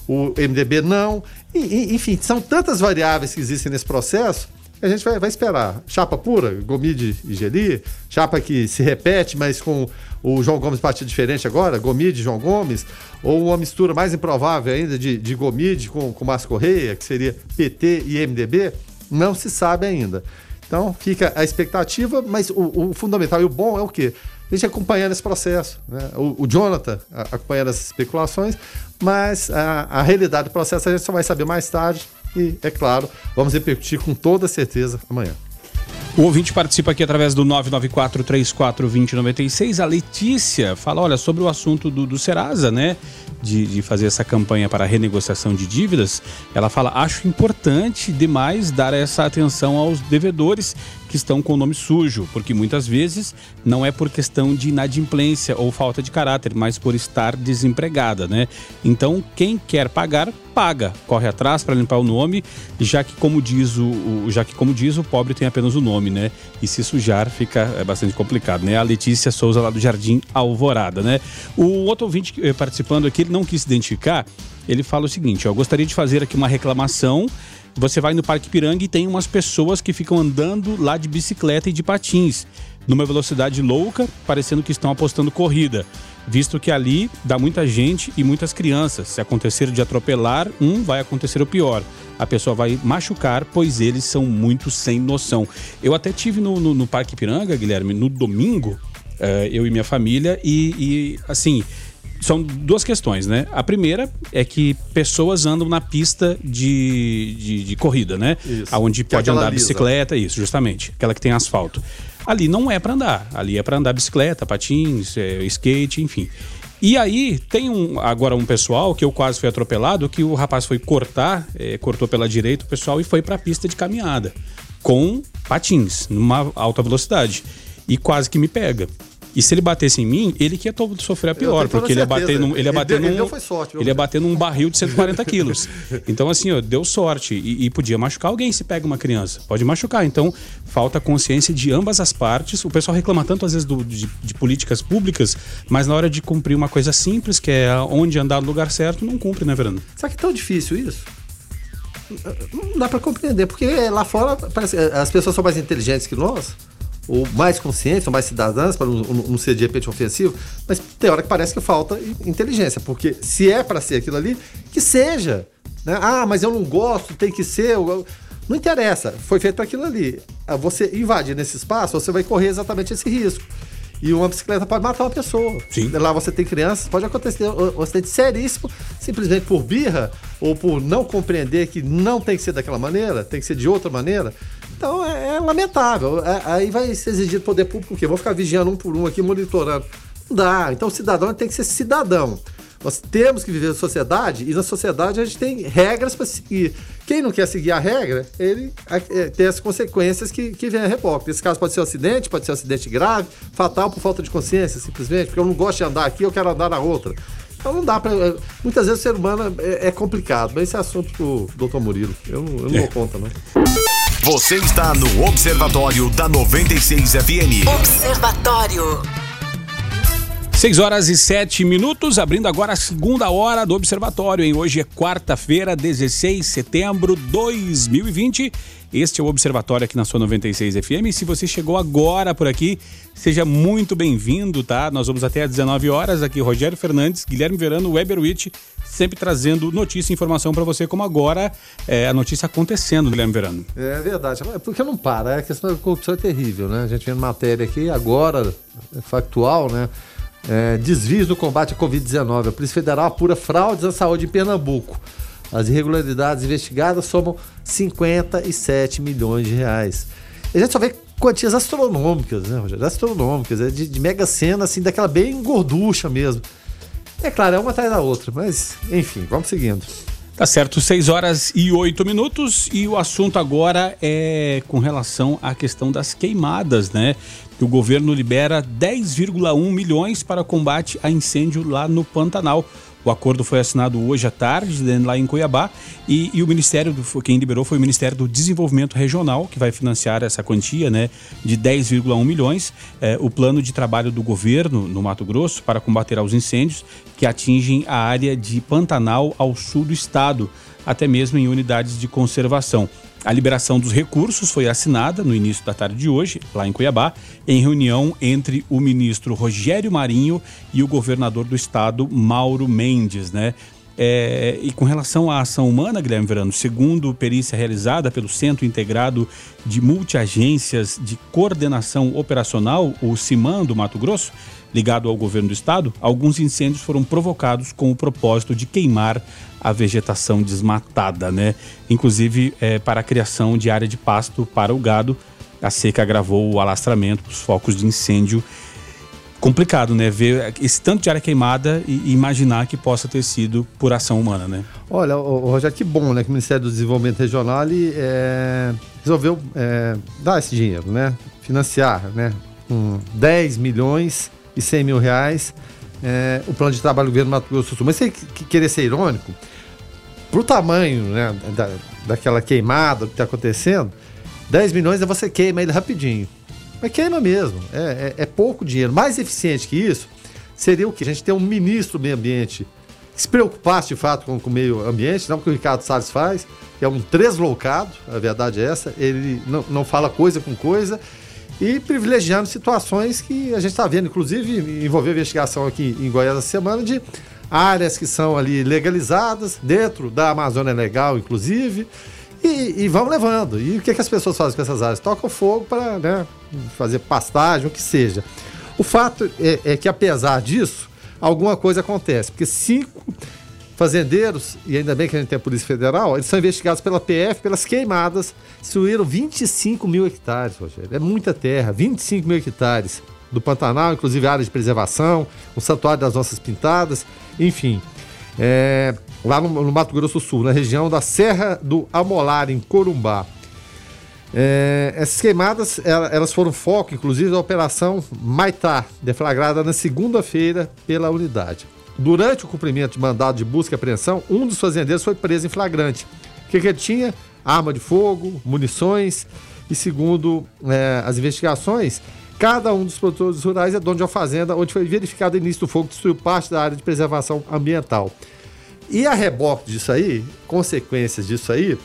o MDB não. E, enfim, são tantas variáveis que existem nesse processo a gente vai, vai esperar. Chapa pura, Gomide e Geli, chapa que se repete, mas com o João Gomes partido diferente agora, Gomide João Gomes, ou uma mistura mais improvável ainda de, de Gomide com, com Márcio Correia, que seria PT e MDB, não se sabe ainda. Então fica a expectativa, mas o, o fundamental e o bom é o quê? A gente acompanhando esse processo. Né? O, o, Jonathan acompanhando essas especulações, mas a, a realidade do processo a gente só vai saber mais tarde e, é claro, vamos repercutir com toda certeza amanhã. O ouvinte participa aqui através do 994-34-2096. A Letícia fala, olha, sobre o assunto do, do Serasa, né? De, de, fazer essa campanha para renegociação de dívidas. Ela fala, acho importante demais dar essa atenção aos devedores que estão com o nome sujo, porque muitas vezes não é por questão de inadimplência ou falta de caráter, mas por estar desempregada, né? Então, quem quer pagar, paga, corre atrás para limpar o nome, já que como diz o, já que como diz o pobre tem apenas o nome, né? E se sujar fica é bastante complicado, né? A Letícia Souza lá do Jardim Alvorada, né? O outro ouvinte eh, participando aqui, ele não quis se identificar, ele fala o seguinte, ó, gostaria de fazer aqui uma reclamação você vai no Parque Piranga e tem umas pessoas que ficam andando lá de bicicleta e de patins, numa velocidade louca, parecendo que estão apostando corrida, visto que ali dá muita gente e muitas crianças. Se acontecer de atropelar, um vai acontecer o pior. A pessoa vai machucar, pois eles são muito sem noção. Eu até tive no, no, no Parque Piranga, Guilherme, no domingo, uh, eu e minha família, e, e assim são duas questões, né? A primeira é que pessoas andam na pista de, de, de corrida, né? Isso. Onde é pode andar lisa. bicicleta, isso, justamente. Aquela que tem asfalto. Ali não é para andar. Ali é para andar bicicleta, patins, é, skate, enfim. E aí tem um, agora um pessoal que eu quase fui atropelado, que o rapaz foi cortar, é, cortou pela direita o pessoal e foi para a pista de caminhada com patins, numa alta velocidade. E quase que me pega. E se ele batesse em mim, ele que ia sofrer a pior, porque ele ia bater num, ele ia bater ele, num, ele, sorte, ele ia bater num barril de 140 quilos. Então, assim, ó, deu sorte. E, e, podia machucar alguém se pega uma criança. Pode machucar. Então, falta consciência de ambas as partes. O pessoal reclama tanto, às vezes, do, de, de, políticas públicas, mas na hora de cumprir uma coisa simples, que é onde andar no lugar certo, não cumpre, né, Verano? Será que é tão difícil isso? Não dá para compreender, porque lá fora parece, as pessoas são mais inteligentes que nós ou mais conscientes, ou mais cidadãs, para não, não, ser de repente ofensivo, mas tem hora que parece que falta inteligência, porque se é para ser aquilo ali, que seja. Né? Ah, mas eu não gosto, tem que ser. Não interessa, foi feito para aquilo ali. Ah, você invadir nesse espaço, você vai correr exatamente esse risco. E uma bicicleta pode matar uma pessoa. Sim. Lá você tem crianças, pode acontecer um acidente seríssimo, simplesmente por birra ou por não compreender que não tem que ser daquela maneira, tem que ser de outra maneira. Então é, é lamentável. É, aí vai ser exigido poder público o quê? Vou ficar vigiando um por um aqui, monitorando. Não dá. Então o cidadão tem que ser cidadão. Nós temos que viver na sociedade e na sociedade a gente tem regras para seguir. Quem não quer seguir a regra, ele é, tem as consequências que, que vem a reboque. Nesse caso pode ser um acidente, pode ser um acidente grave, fatal por falta de consciência, simplesmente, porque eu não gosto de andar aqui, eu quero andar na outra. Então não dá para. É, muitas vezes o ser humano é, é complicado, mas esse é assunto pro doutor Murilo. Eu, eu não dou conta, não. Você está no Observatório da 96 FM. Observatório. 6 horas e 7 minutos, abrindo agora a segunda hora do Observatório, hein? Hoje é quarta-feira, 16 de setembro de 2020. Este é o Observatório aqui na sua 96 FM. E se você chegou agora por aqui, seja muito bem-vindo, tá? Nós vamos até às 19 horas aqui, Rogério Fernandes, Guilherme Verano, Weber sempre trazendo notícia e informação para você, como agora é, a notícia acontecendo, Guilherme Verano. É verdade, porque não para, a questão da corrupção é terrível, né? A gente vendo matéria aqui agora, é factual, né? É, desvios no combate à Covid-19. A Polícia Federal apura fraudes à saúde em Pernambuco. As irregularidades investigadas somam 57 milhões de reais. A gente só vê quantias astronômicas, né, Rogério? Astronômicas, é de, de mega cena, assim, daquela bem gorducha mesmo. É claro, é uma atrás da outra, mas enfim, vamos seguindo. Tá certo, 6 horas e 8 minutos e o assunto agora é com relação à questão das queimadas, né? O governo libera 10,1 milhões para combate a incêndio lá no Pantanal. O acordo foi assinado hoje à tarde, né, lá em Cuiabá, e, e o Ministério, do, quem liberou foi o Ministério do Desenvolvimento Regional, que vai financiar essa quantia né, de 10,1 milhões. É, o plano de trabalho do governo no Mato Grosso para combater aos incêndios que atingem a área de Pantanal ao sul do estado, até mesmo em unidades de conservação. A liberação dos recursos foi assinada no início da tarde de hoje, lá em Cuiabá, em reunião entre o ministro Rogério Marinho e o governador do estado, Mauro Mendes, né? É, e com relação à ação humana, Guilherme Verano, segundo perícia realizada pelo Centro Integrado de Multiagências de Coordenação Operacional, o CIMAN do Mato Grosso, ligado ao governo do estado, alguns incêndios foram provocados com o propósito de queimar a vegetação desmatada, né? Inclusive é, para a criação de área de pasto para o gado. A seca agravou o alastramento dos focos de incêndio complicado, né? Ver esse tanto de área queimada e imaginar que possa ter sido por ação humana, né? Olha, Rogério, que bom, né? Que o Ministério do Desenvolvimento Regional é, resolveu é, dar esse dinheiro, né? Financiar, né? Com 10 milhões e 100 mil reais é, o plano de trabalho do governo do Mato Grosso do Sul. Mas sem querer ser irônico, pro tamanho né, da, daquela queimada que está acontecendo, 10 milhões é você queima ele rapidinho. Mas queima mesmo. É, é, é, pouco dinheiro. Mais eficiente que isso seria o que? A gente ter um ministro do meio ambiente que se preocupasse de fato com, com o meio ambiente, não o que o Ricardo Salles faz, que é um tresloucado, a verdade é essa. Ele não, não fala coisa com coisa e privilegiando situações que a gente está vendo, inclusive envolveu investigação aqui em Goiás essa semana de áreas que são ali legalizadas, dentro da Amazônia Legal, inclusive, e, e vão levando. E o que, que as pessoas fazem com essas áreas? Tocam fogo para né, fazer pastagem, o que seja. O fato é, é, que, apesar disso, alguma coisa acontece, porque cinco fazendeiros, e ainda bem que a gente tem a Polícia Federal, eles são investigados pela PF pelas queimadas, destruíram 25 mil hectares, Rogério. É muita terra, 25 mil hectares do Pantanal, inclusive área de preservação, o Santuário das Nossas Pintadas, enfim. É, lá no, no, Mato Grosso Sul, na região da Serra do Amolar, em Corumbá. É, essas queimadas elas foram foco, inclusive, da Operação Maitá, deflagrada na segunda-feira pela unidade. Durante o cumprimento de mandado de busca e apreensão, um dos fazendeiros foi preso em flagrante. O que, que ele tinha? Arma de fogo, munições e, segundo é, as investigações, Cada um dos produtores rurais é dono de uma fazenda onde foi verificado o início do fogo que destruiu parte da área de preservação ambiental. E a reboque disso aí, consequências disso aí,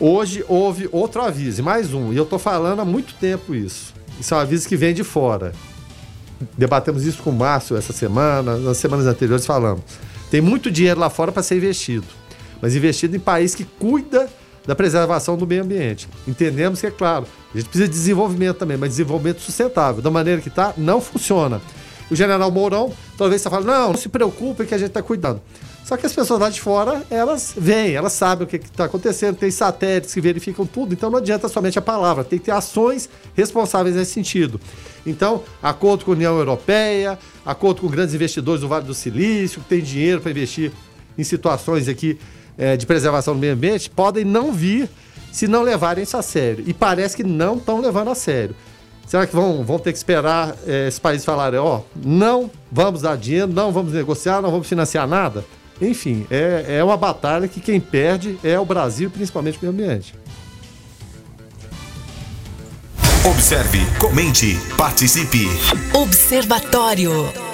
hoje houve outro aviso, mais um. E eu estou falando há muito tempo isso. Isso é um aviso que vem de fora. Debatemos isso com o Márcio essa semana, nas semanas anteriores falamos. Tem muito dinheiro lá fora para ser investido, mas investido em país que cuida da preservação do meio ambiente. Entendemos que, é claro, a gente precisa de desenvolvimento também, mas desenvolvimento sustentável. Da maneira que está, não funciona. O general Mourão, talvez você fale, não, não se preocupe que a gente está cuidando. Só que as pessoas lá de fora, elas veem, elas sabem o que está acontecendo, tem satélites que verificam tudo, então não adianta somente a palavra, tem que ter ações responsáveis nesse sentido. Então, acordo com a União Europeia, acordo com grandes investidores do Vale do Silício, que tem dinheiro para investir em situações aqui é, de preservação do meio ambiente podem não vir se não levarem isso a sério. E parece que não estão levando a sério. Será que vão, vão ter que esperar é, esses países falarem, ó, oh, não vamos dar dinheiro, não vamos negociar, não vamos financiar nada? Enfim, é, é uma batalha que quem perde é o Brasil, principalmente o meio ambiente. Observe, comente, participe. Observatório.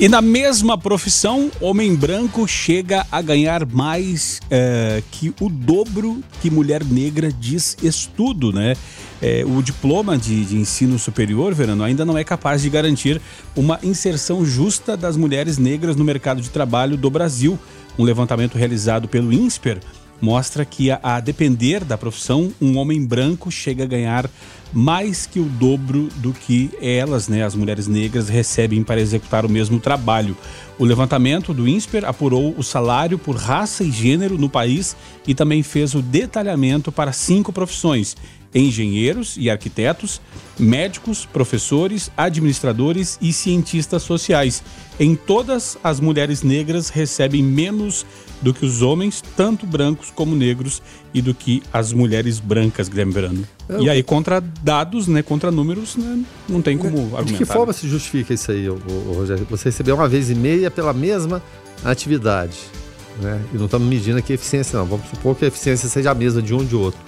E na mesma profissão, homem branco chega a ganhar mais é, que o dobro que mulher negra diz estudo, né? É, o diploma de, de, ensino superior, Verano, ainda não é capaz de garantir uma inserção justa das mulheres negras no mercado de trabalho do Brasil. Um levantamento realizado pelo INSPER mostra que, a, a depender da profissão, um homem branco chega a ganhar mais que o dobro do que elas, né, as mulheres negras, recebem para executar o mesmo trabalho. O levantamento do INSPER apurou o salário por raça e gênero no país e também fez o detalhamento para cinco profissões: engenheiros e arquitetos, médicos, professores, administradores e cientistas sociais. Em todas, as mulheres negras recebem menos do que os homens, tanto brancos como negros, e do que as mulheres brancas, Guilherme Verano. É, e aí, contra dados, né, contra números, né, não tem como argumentar. De que forma se justifica isso aí, Rogério? Você recebeu uma vez e meia pela mesma atividade, né? E não estamos medindo aqui a eficiência, não. Vamos supor que a eficiência seja a mesma de um ou de outro.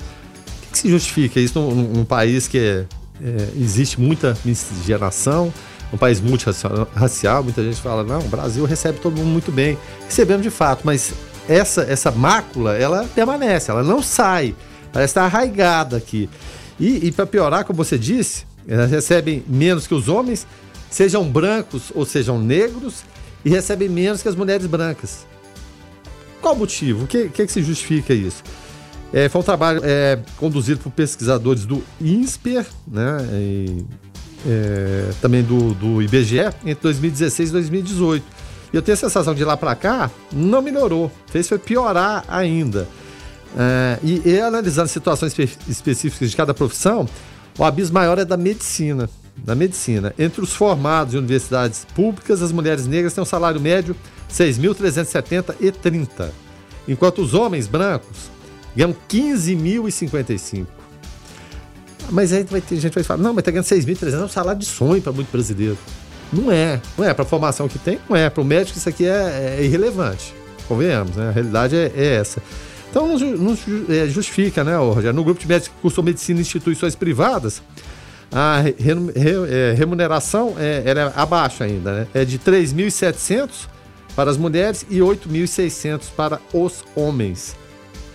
O que, se justifica isso num, num país que é, é, existe muita miscigenação, um país multirracial, muita gente fala, não, o Brasil recebe todo mundo muito bem. Recebemos de fato, mas essa, essa mácula, ela permanece, ela não sai. Parece estar arraigada aqui. E, e para piorar, como você disse, elas recebem menos que os homens, sejam brancos ou sejam negros, e recebem menos que as mulheres brancas. Qual o motivo? O que, que, que se justifica isso? É, foi um trabalho é, conduzido por pesquisadores do INSPER, né, e, é, também do, do IBGE, entre 2016 e 2018. E eu tenho a sensação de lá para cá, não melhorou, fez foi piorar ainda. É, e, e, analisando situações específicas de cada profissão, o abismo maior é da medicina. Na medicina. Entre os formados em universidades públicas, as mulheres negras têm um salário médio 6.370 e 30, enquanto os homens brancos ganham 15.055. Mas aí vai ter gente que vai falar, não, mas tá ganhando 6.300, é um salário de sonho para muito brasileiro. Não é, não é. Para a formação que tem, não é. Para o médico isso aqui é, é irrelevante. Convenhamos, né? A realidade é, é essa. Então não, não é, justifica, né, Rogério? No grupo de médicos que cursou medicina em instituições privadas, a é, remuneração é, é abaixo ainda, né? É de 3.700 para as mulheres e 8.600 para os homens.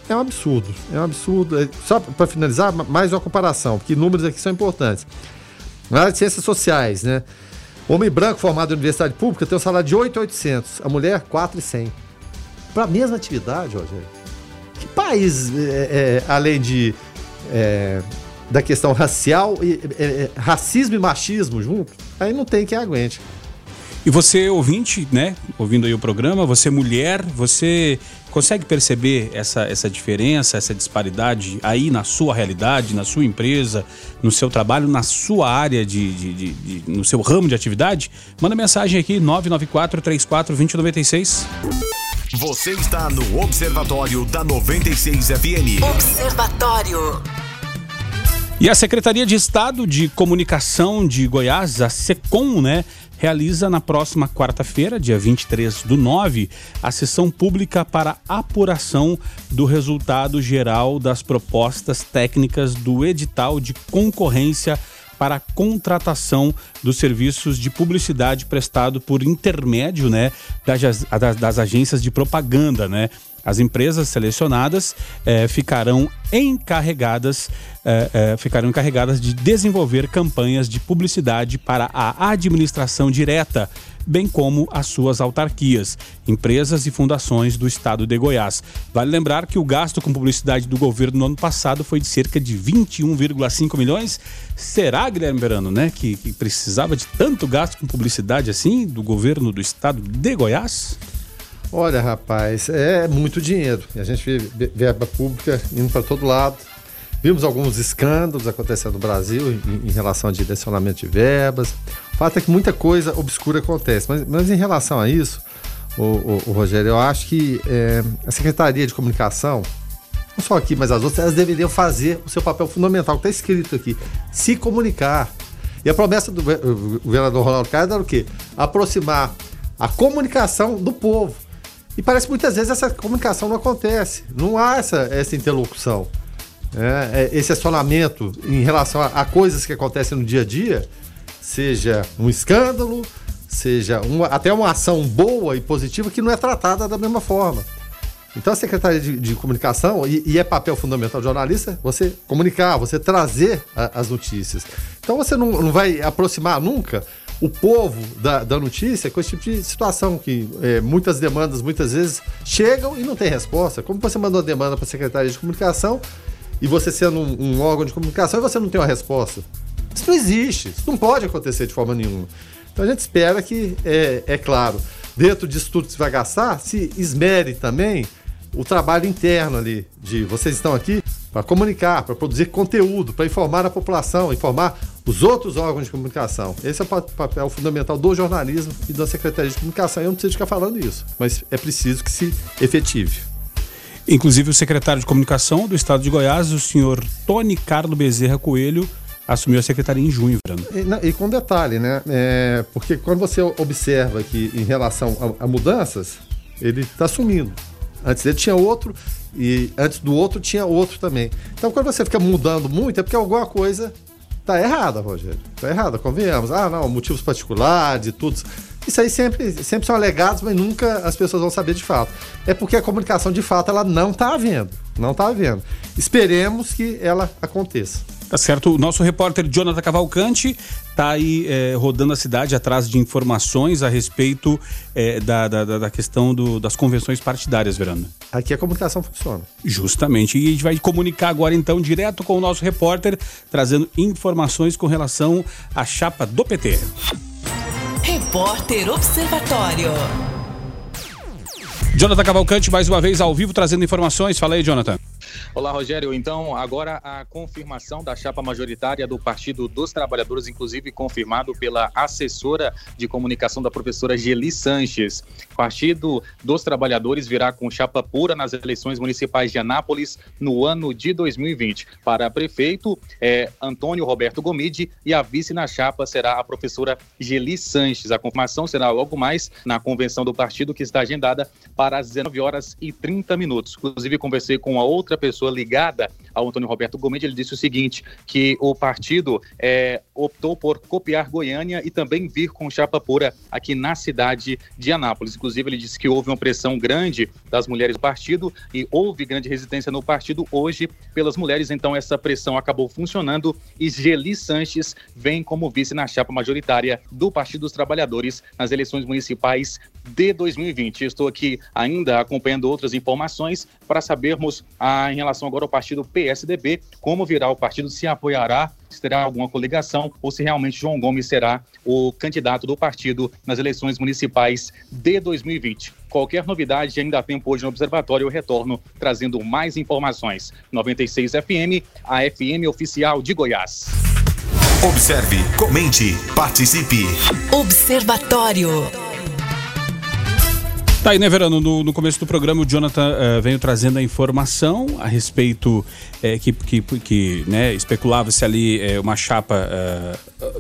É um absurdo, é um absurdo. É, só para finalizar, mais uma comparação, porque números aqui são importantes. Na área de ciências sociais, né? Homem branco formado em universidade pública tem um salário de 8.800, a mulher 4.100. Para a mesma atividade, Rogério. Que país, é, é, além de é, da questão racial, é, é, racismo e machismo junto, aí não tem quem aguente. E você, ouvinte, né, ouvindo aí o programa, você mulher, você consegue perceber essa, essa diferença, essa disparidade aí na sua realidade, na sua empresa, no seu trabalho, na sua área de, de, de, de no seu ramo de atividade? Manda mensagem aqui, 994 34 2096. Você está no Observatório da 96 FM. Observatório. E a Secretaria de Estado de Comunicação de Goiás, a SECOM, né, realiza na próxima quarta-feira, dia 23 do 9, a sessão pública para apuração do resultado geral das propostas técnicas do edital de concorrência para a contratação dos serviços de publicidade prestado por intermédio né, das, das agências de propaganda, né? As empresas selecionadas eh, ficarão encarregadas eh, eh, ficarão encarregadas de desenvolver campanhas de publicidade para a administração direta, bem como as suas autarquias, empresas e fundações do estado de Goiás. Vale lembrar que o gasto com publicidade do governo no ano passado foi de cerca de 21,5 milhões. Será, Guilherme Verano, né, que, que precisava de tanto gasto com publicidade assim do governo do estado de Goiás? Olha, rapaz, é muito dinheiro. A gente vê verba pública indo para todo lado. Vimos alguns escândalos acontecendo no Brasil em, em, relação a direcionamento de verbas. O fato é que muita coisa obscura acontece. Mas, mas em relação a isso, o, o, o Rogério, eu acho que é, a Secretaria de Comunicação, não só aqui, mas as outras, elas deveriam fazer o seu papel fundamental, que está escrito aqui: se comunicar. E a promessa do governador Ronaldo Caiado era o quê? Aproximar a comunicação do povo. E parece que muitas vezes essa comunicação não acontece, não há essa, essa interlocução. É, é, esse acionamento em relação a, a, coisas que acontecem no dia a dia, seja um escândalo, seja uma, até uma ação boa e positiva que não é tratada da mesma forma. Então a Secretaria de, de Comunicação, e, e, é papel fundamental do jornalista, você comunicar, você trazer a, as notícias. Então você não, não vai aproximar nunca o povo da, da notícia com esse tipo de situação, que é, muitas demandas muitas vezes chegam e não tem resposta. Como você mandou a demanda para a Secretaria de Comunicação e você sendo um, um, órgão de comunicação e você não tem uma resposta? Isso não existe, isso não pode acontecer de forma nenhuma. Então a gente espera que, é, é claro, dentro disso tudo que se vai gastar, se esmere também o trabalho interno ali, de vocês estão aqui para comunicar, para produzir conteúdo, para informar a população, informar os outros órgãos de comunicação. Esse é o papel fundamental do jornalismo e da Secretaria de Comunicação. Eu não preciso ficar falando isso, mas é preciso que se efetive. Inclusive, o secretário de Comunicação do Estado de Goiás, o senhor Tony Carlos Bezerra Coelho, assumiu a secretaria em junho, Fernando. E, e com detalhe, né? É, porque quando você observa que em relação a, a mudanças, ele está sumindo. Antes dele tinha outro e antes do outro tinha outro também. Então quando você fica mudando muito é porque alguma coisa tá errada, Rogério. Tá errada, convenhamos. Ah, não, motivos particulares e tudo. Isso aí sempre, sempre são alegados, mas nunca as pessoas vão saber de fato. É porque a comunicação de fato ela não está havendo. Não está havendo. Esperemos que ela aconteça. Tá certo. O nosso repórter Jonathan Cavalcante está aí é, rodando a cidade atrás de informações a respeito é, da, da, da, questão do, das convenções partidárias, Verano. Aqui a comunicação funciona. Justamente. E a gente vai comunicar agora, então, direto com o nosso repórter, trazendo informações com relação à chapa do PT. Repórter Observatório. Jonathan Cavalcante, mais uma vez ao vivo, trazendo informações. Fala aí, Jonathan. Olá, Rogério. Então, agora a confirmação da chapa majoritária do Partido dos Trabalhadores, inclusive confirmado pela assessora de comunicação da professora Geli Sanches. Partido dos Trabalhadores virá com chapa pura nas eleições municipais de Anápolis no ano de 2020. Para prefeito, é Antônio Roberto Gomide e a vice na chapa será a professora Geli Sanches. A confirmação será logo mais na convenção do partido que está agendada para as 19 horas e 30 minutos. Inclusive, conversei com a outra pessoa ligada ao Antônio Roberto Gomes, ele disse o seguinte, que o partido é, optou por copiar Goiânia e também vir com chapa pura aqui na cidade de Anápolis. Inclusive, ele disse que houve uma pressão grande das mulheres do partido e houve grande resistência no partido hoje pelas mulheres, então essa pressão acabou funcionando e Geli Sanches vem como vice na chapa majoritária do Partido dos Trabalhadores nas eleições municipais de 2020. Estou aqui ainda acompanhando outras informações para sabermos ah, em relação agora ao partido PSDB, como virá o partido, se apoiará, se terá alguma coligação ou se realmente João Gomes será o candidato do partido nas eleições municipais de 2020. Qualquer novidade, ainda há tempo hoje no Observatório, eu retorno trazendo mais informações. 96 FM, a FM oficial de Goiás. Observe, comente, participe. Observatório. Tá aí, né, Verano? No, no começo do programa, o Jonathan uh, veio trazendo a informação a respeito uh, que, que, que né, especulava-se ali uh, uma chapa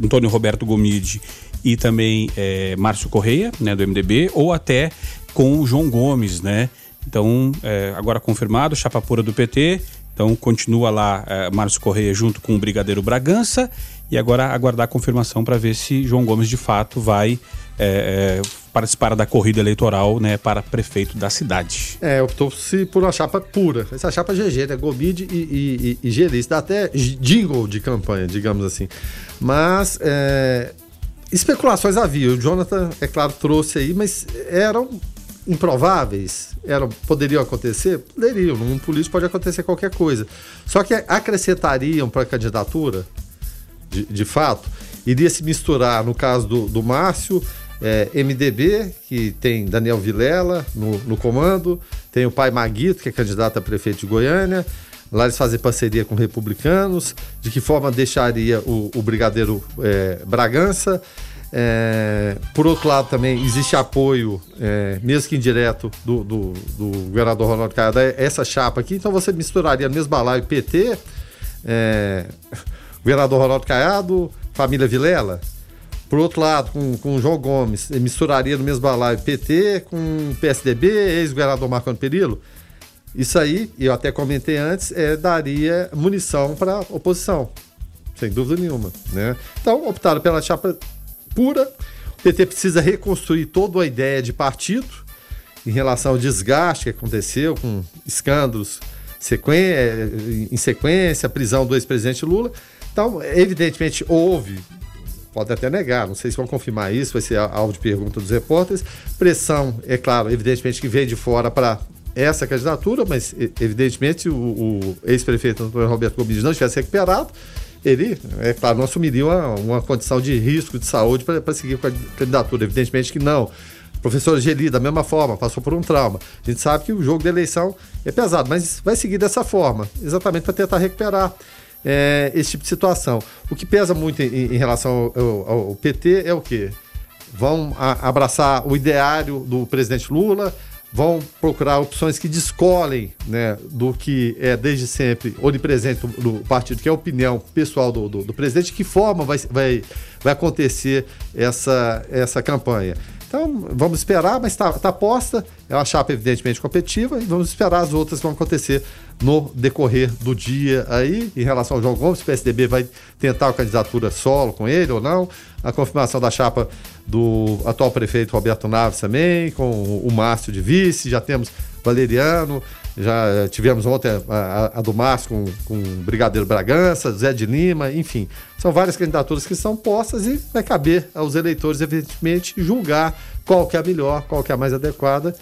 Antônio Roberto Gomide e também Márcio Correia, né, do MDB, ou até com o João Gomes, né? Então, agora confirmado, chapa pura do PT. Então, continua lá Márcio Correia junto com o Brigadeiro Bragança. E agora aguardar a confirmação para ver se João Gomes de fato vai é, é, participar da corrida eleitoral né, para prefeito da cidade. É, optou-se por uma chapa pura. Essa chapa GG, né? Gomide e, e, e Gelis. Dá até jingle de campanha, digamos assim. Mas é, especulações havia. O Jonathan, é claro, trouxe aí, mas eram improváveis? Eram, poderiam acontecer? Poderiam. Num político pode acontecer qualquer coisa. Só que acrescentariam para a candidatura, de, de fato, iria se misturar, no caso do, do Márcio, é, MDB, que tem Daniel Vilela no, no, comando, tem o pai Maguito, que é candidato a prefeito de Goiânia. Lá eles fazem parceria com republicanos. De que forma deixaria o, o brigadeiro é, Bragança? É, por outro lado, também existe apoio, é, mesmo que indireto, do, do, do governador Ronaldo Caiado, essa chapa aqui. Então você misturaria no mesmo balaio PT, é, governador Ronaldo Caiado, família Vilela. Por outro lado, com, com o João Gomes, misturaria no mesmo balaio PT com PSDB, ex-governador Marcano Perillo. Isso aí, eu até comentei antes, é, daria munição para oposição, sem dúvida nenhuma. Né? Então, optaram pela chapa pura. O PT precisa reconstruir toda a ideia de partido em relação ao desgaste que aconteceu com escândalos sequen em sequência, prisão do ex-presidente Lula. Então, evidentemente, houve pode até negar, não sei se vão confirmar isso, vai ser alvo de pergunta dos repórteres. Pressão, é claro, evidentemente que vem de fora para essa candidatura, mas evidentemente o, o ex-prefeito Antônio Roberto Gomes não tivesse recuperado, ele, é claro, não assumiria uma, uma condição de risco de saúde para seguir com a candidatura. Evidentemente que não. Professor Geli, da mesma forma, passou por um trauma. A gente sabe que o jogo da eleição é pesado, mas vai seguir dessa forma, exatamente para tentar recuperar é, esse tipo de situação. O que pesa muito em, em relação ao, ao, PT é o quê? Vão a, abraçar o ideário do presidente Lula, vão procurar opções que descolem né, do que é desde sempre onipresente do partido, que é a opinião pessoal do, do, do presidente, de que forma vai, vai, vai acontecer essa, essa campanha. Então, vamos esperar, mas está tá posta. É uma chapa, evidentemente, competitiva e vamos esperar as outras que vão acontecer no decorrer do dia aí. Em relação ao João Gomes, o PSDB vai tentar a candidatura solo com ele ou não. A confirmação da chapa do atual prefeito Roberto Naves também, com o Márcio de vice. Já temos Valeriano, já tivemos ontem a, a, a do Márcio com, com Brigadeiro Bragança, Zé de Lima, enfim. São várias candidaturas que são postas e vai caber aos eleitores, evidentemente, julgar qual que é a melhor, qual que é a mais adequada.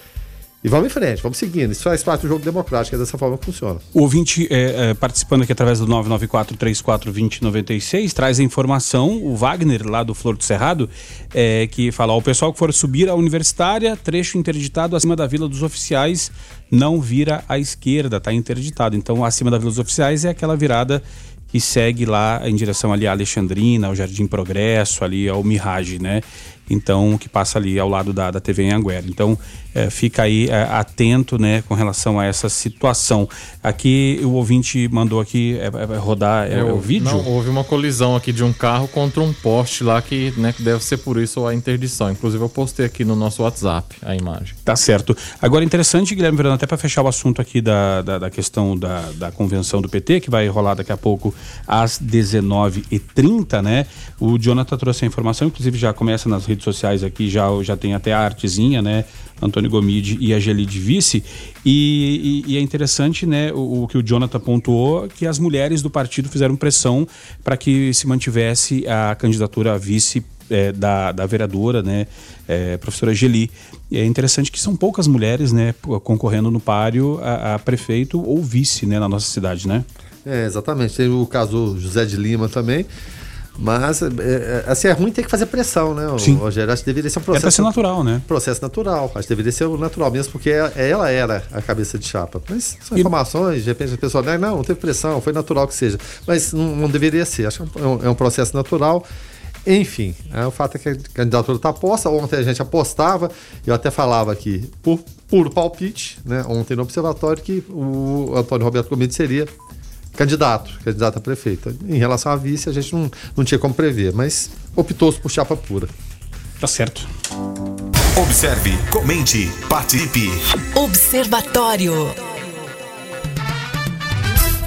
E vamos em frente, vamos seguindo. Isso faz parte do jogo democrático, é dessa forma que funciona. O ouvinte é, é, participando aqui através do 994-342096 traz a informação, o Wagner, lá do Flor do Cerrado, é, que fala: o pessoal que for subir a universitária, trecho interditado acima da Vila dos Oficiais, não vira à esquerda, está interditado. Então, acima da Vila dos Oficiais é aquela virada que segue lá em direção ali à Alexandrina, ao Jardim Progresso, ali ao Mirage, né? Então, que passa ali ao lado da, da TV em Anguera. Então, é, fica aí é, atento, né, com relação a essa situação. Aqui, o ouvinte mandou aqui é, é rodar é, o vídeo? Não, houve uma colisão aqui de um carro contra um poste lá que, né, que deve ser por isso a interdição. Inclusive, eu postei aqui no nosso WhatsApp a imagem. Tá certo. Agora, interessante, Guilherme Verano, até para fechar o assunto aqui da, da, da questão da, da convenção do PT, que vai rolar daqui a pouco às 19h30, né? O Jonathan trouxe a informação, inclusive já começa nas redes sociais aqui, já, já tem até a artezinha, né? Antônio Gomide e a Gelide Vice. E, e, e, é interessante, né, o, o, que o Jonathan pontuou, que as mulheres do partido fizeram pressão para que se mantivesse a candidatura a vice é, da, da vereadora, né, é, professora Geli. E é interessante que são poucas mulheres, né, concorrendo no páreo a, a prefeito ou vice, né, na nossa cidade, né? É, exatamente. Tem o caso José de Lima também. Mas, é, é, assim, é ruim ter que fazer pressão, né, Sim. Rogério? Acho que deveria ser um processo. É pra ser natural, né? Processo natural. Acho que deveria ser natural mesmo, porque ela era a cabeça de chapa. Mas são informações, de repente a pessoa, não, não teve pressão, foi natural que seja. Mas não, não deveria ser. Acho que é um, é um processo natural. Enfim, é, o fato é que a candidatura está posta. Ontem a gente apostava, eu até falava aqui, por puro palpite, né, ontem no observatório, que o Antônio Roberto Gomes seria candidato, candidato a prefeito. Em relação à vice, a gente não, não tinha como prever, mas optou-se por chapa pura. Tá certo. Observe, comente, participe. Observatório.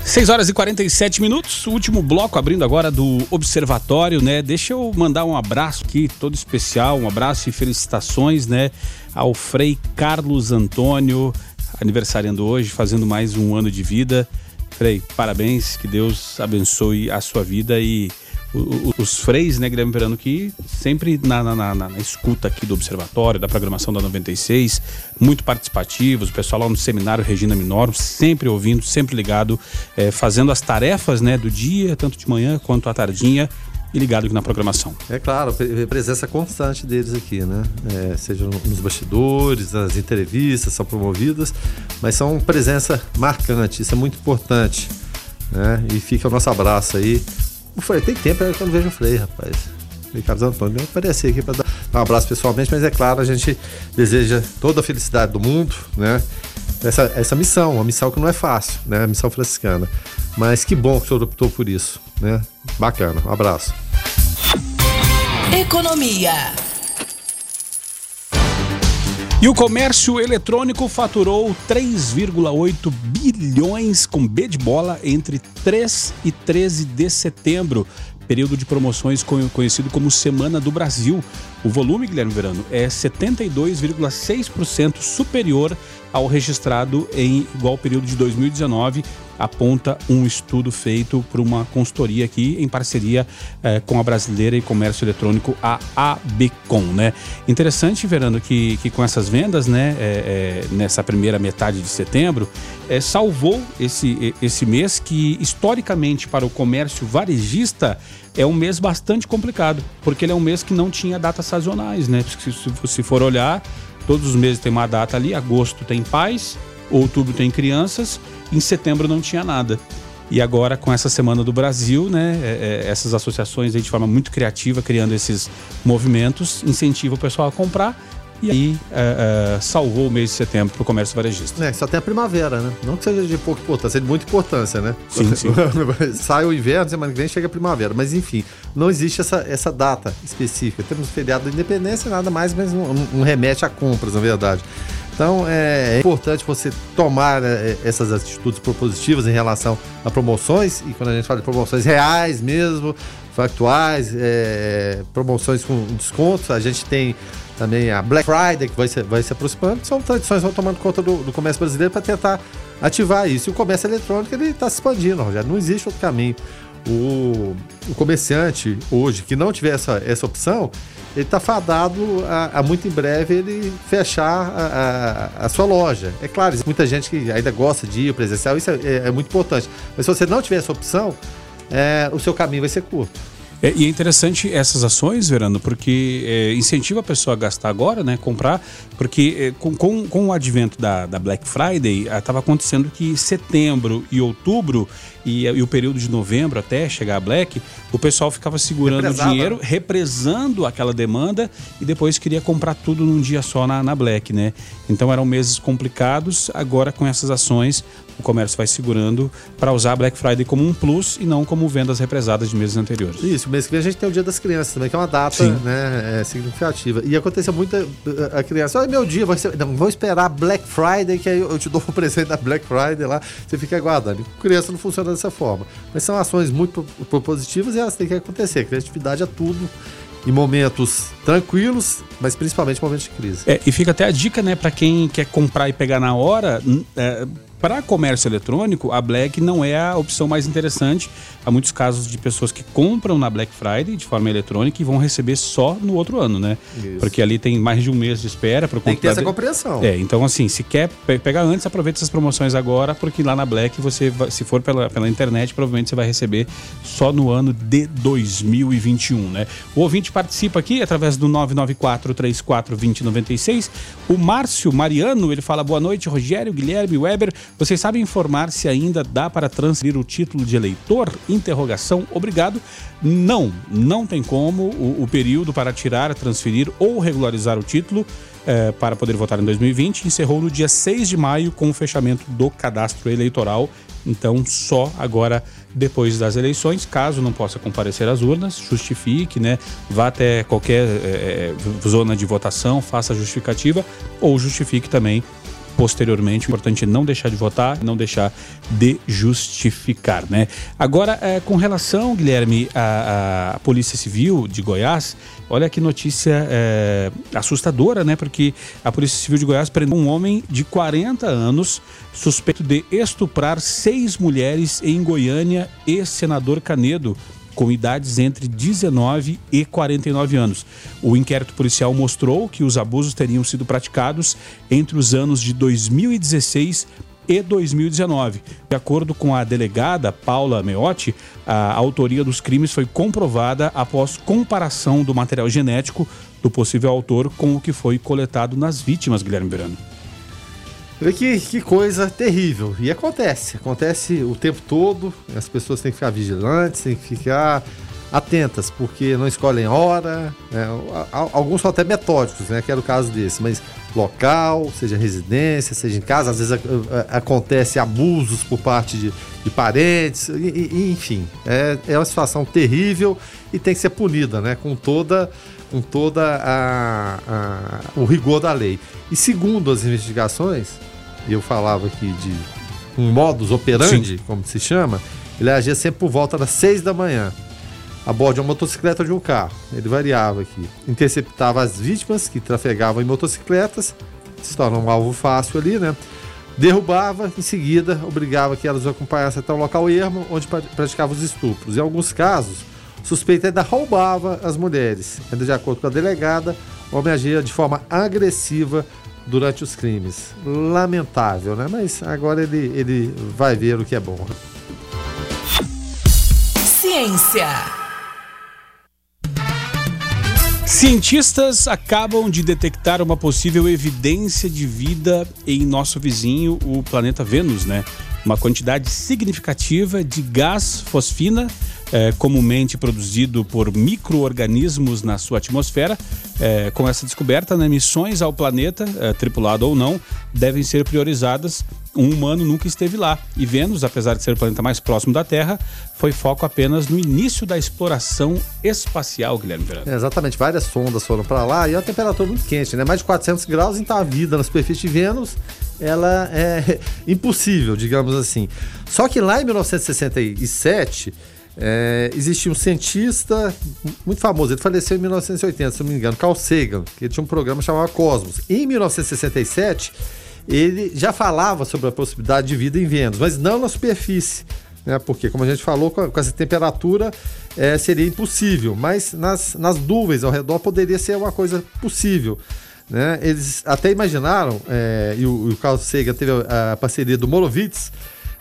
6 horas e 47 minutos, o último bloco abrindo agora do Observatório, né? Deixa eu mandar um abraço aqui, todo especial, um abraço e felicitações, né? Ao Frei Carlos Antônio, aniversariando hoje, fazendo mais um ano de vida. Frei, parabéns, que Deus abençoe a sua vida e os freis, né, Guilherme Verano, que sempre na, na, na, na, escuta aqui do Observatório, da programação da 96, muito participativos, o pessoal lá no seminário Regina Minor, sempre ouvindo, sempre ligado, é, fazendo as tarefas né, do dia, tanto de manhã quanto à tardinha, e ligado na programação. É claro, presença constante deles aqui, né? É, seja nos bastidores, nas entrevistas são promovidas, mas são presença marcante, isso é muito importante. Né? E fica o nosso abraço aí. O Frei, tem tempo que eu não vejo o Frei, rapaz. Ricardo Antônio, eu apareci aqui para dar um abraço pessoalmente, mas é claro, a gente deseja toda a felicidade do mundo, né? Essa, essa missão, uma missão que não é fácil, né? A missão franciscana. Mas que bom que o senhor optou por isso, né? Bacana. Um abraço. Economia. E o comércio eletrônico faturou 3,8 bilhões com B de bola entre 3 e 13 de setembro, período de promoções conhecido como Semana do Brasil. O volume, Guilherme Verano, é 72,6% superior ao registrado em igual período de 2019, aponta um estudo feito por uma consultoria aqui em parceria eh, com a brasileira e comércio eletrônico, a ABCom, né? Interessante, Verano, que, que com essas vendas, né, é, é, nessa primeira metade de setembro, é, salvou esse, esse mês que, historicamente, para o comércio varejista, é um mês bastante complicado, porque ele é um mês que não tinha datas sazonais, né? Se, se for olhar, todos os meses tem uma data ali, agosto tem paz, outubro tem crianças, em setembro não tinha nada. E agora, com essa Semana do Brasil, né, é, é, essas associações aí, de forma muito criativa, criando esses movimentos, incentivam o pessoal a comprar e aí é, é, salvou o mês de setembro para o comércio varejista. É, só tem a primavera, né? Não que seja de pouca importância, é de muita importância, né? Sim, sim. Sai o inverno, semana que vem chega a primavera. Mas enfim, não existe essa, essa data específica. Temos o feriado da independência, nada mais, mas um, um remete a compras, na verdade. Então é, é importante você tomar é, essas atitudes propositivas em relação a promoções, e quando a gente fala de promoções reais mesmo, factuais, é, promoções com descontos, a gente tem também a Black Friday, que vai se, vai se aproximando, são tradições que vão tomando conta do, do comércio brasileiro para tentar ativar isso. E o comércio eletrônico ele está se expandindo, Rogério, não existe outro caminho. o, o comerciante hoje que não tiver essa, essa opção, ele está fadado a, a, muito em breve ele fechar a, a, a, sua loja. É claro, muita gente que ainda gosta de ir presencial, isso é, é, é muito importante. Mas se você não tiver essa opção, é, o seu caminho vai ser curto. É, e é interessante essas ações, Verano, porque é, incentiva a pessoa a gastar agora, né? Comprar, porque é, com, com, com, o advento da, da Black Friday, estava acontecendo que setembro e outubro e, e, o período de novembro até chegar a Black, o pessoal ficava segurando o dinheiro, represando aquela demanda e depois queria comprar tudo num dia só na, na Black, né? Então eram meses complicados. Agora com essas ações o comércio vai segurando para usar a Black Friday como um plus e não como vendas represadas de meses anteriores. Isso, mês que vem a gente tem o Dia das Crianças também, que é uma data né, é, significativa. E aconteceu muito a criança, olha meu dia, ser, não, vou esperar Black Friday, que aí eu te dou um presente da Black Friday lá, você fica aguardando. Criança não funciona dessa forma. Mas são ações muito propositivas e elas têm que acontecer. Criatividade é tudo em momentos tranquilos, mas principalmente em momentos de crise. É, e fica até a dica, né, para quem quer comprar e pegar na hora, é, para comércio eletrônico, a Black não é a opção mais interessante. Há muitos casos de pessoas que compram na Black Friday de forma eletrônica e vão receber só no outro ano, né? Isso. Porque ali tem mais de um mês de espera para Tem que ter essa compreensão. É, então assim, se quer pegar antes, aproveita essas promoções agora, porque lá na Black você, se for pela, pela internet, provavelmente você vai receber só no ano de 2021, né? O ouvinte participa aqui através do 994 34 2096. O Márcio Mariano, ele fala boa noite, Rogério, Guilherme, Weber. Vocês sabem informar se ainda dá para transferir o título de eleitor? Interrogação. Obrigado. Não, não tem como. O, o período para tirar, transferir ou regularizar o título é, para poder votar em 2020 encerrou no dia 6 de maio com o fechamento do cadastro eleitoral. Então, só agora depois das eleições, caso não possa comparecer às urnas, justifique, né? Vá até qualquer é, zona de votação, faça justificativa ou justifique também posteriormente. O importante é não deixar de votar, não deixar de justificar, né? Agora, é, com relação, Guilherme, à, à, Polícia Civil de Goiás, olha que notícia é, assustadora, né? Porque a Polícia Civil de Goiás prendeu um homem de 40 anos suspeito de estuprar seis mulheres em Goiânia e senador Canedo com idades entre 19 e 49 anos. O inquérito policial mostrou que os abusos teriam sido praticados entre os anos de 2016 e 2019. De acordo com a delegada Paula Meotti, a autoria dos crimes foi comprovada após comparação do material genético do possível autor com o que foi coletado nas vítimas, Guilherme Verano. Que, que coisa terrível. E acontece, acontece o tempo todo. As pessoas têm que ficar vigilantes, têm que ficar atentas, porque não escolhem hora. Né? Alguns são até metódicos, né? Que era o caso desse, mas local, seja residência, seja em casa, às vezes acontece abusos por parte de, de parentes, e, e, enfim, é, é uma situação terrível e tem que ser punida, né? Com toda com toda a, a, o rigor da lei. E segundo as investigações, eu falava aqui de um modus operandi, Sim. como se chama, ele agia sempre por volta das 6 da manhã, a bordo de uma motocicleta ou de um carro. Ele variava aqui. Interceptava as vítimas que trafegavam em motocicletas, se torna um alvo fácil ali, né? Derrubava, em seguida, obrigava que elas acompanhassem até o local ermo onde praticava os estupros. Em alguns casos, o suspeito ainda roubava as mulheres. Ainda de acordo com a delegada, o homem agia de forma agressiva durante os crimes. Lamentável, né? Mas agora ele, ele vai ver o que é bom. Ciência. Cientistas acabam de detectar uma possível evidência de vida em nosso vizinho, o planeta Vênus, né? Uma quantidade significativa de gás fosfina é, comumente produzido por micro-organismos na sua atmosfera. É, com essa descoberta, né, missões ao planeta, é, tripulado ou não, devem ser priorizadas. Um humano nunca esteve lá. E Vênus, apesar de ser o planeta mais próximo da Terra, foi foco apenas no início da exploração espacial, Guilherme Verano. É, exatamente, várias sondas foram para lá e é uma temperatura muito quente, né? Mais de 400 graus, então a vida na superfície de Vênus ela é impossível, digamos assim. Só que lá em 1967 é, existia um cientista muito famoso, ele faleceu em 1980, se não me engano, Carl Sagan, que tinha um programa chamado Cosmos. Em 1967, ele já falava sobre a possibilidade de vida em Vênus, mas não na superfície, né? Porque, como a gente falou, com, com essa temperatura é, seria impossível, mas nas, nas nuvens ao redor poderia ser uma coisa possível. Né? Eles até imaginaram, é, e, o, e o Carlos Sagan teve a, a parceria do Morovitz,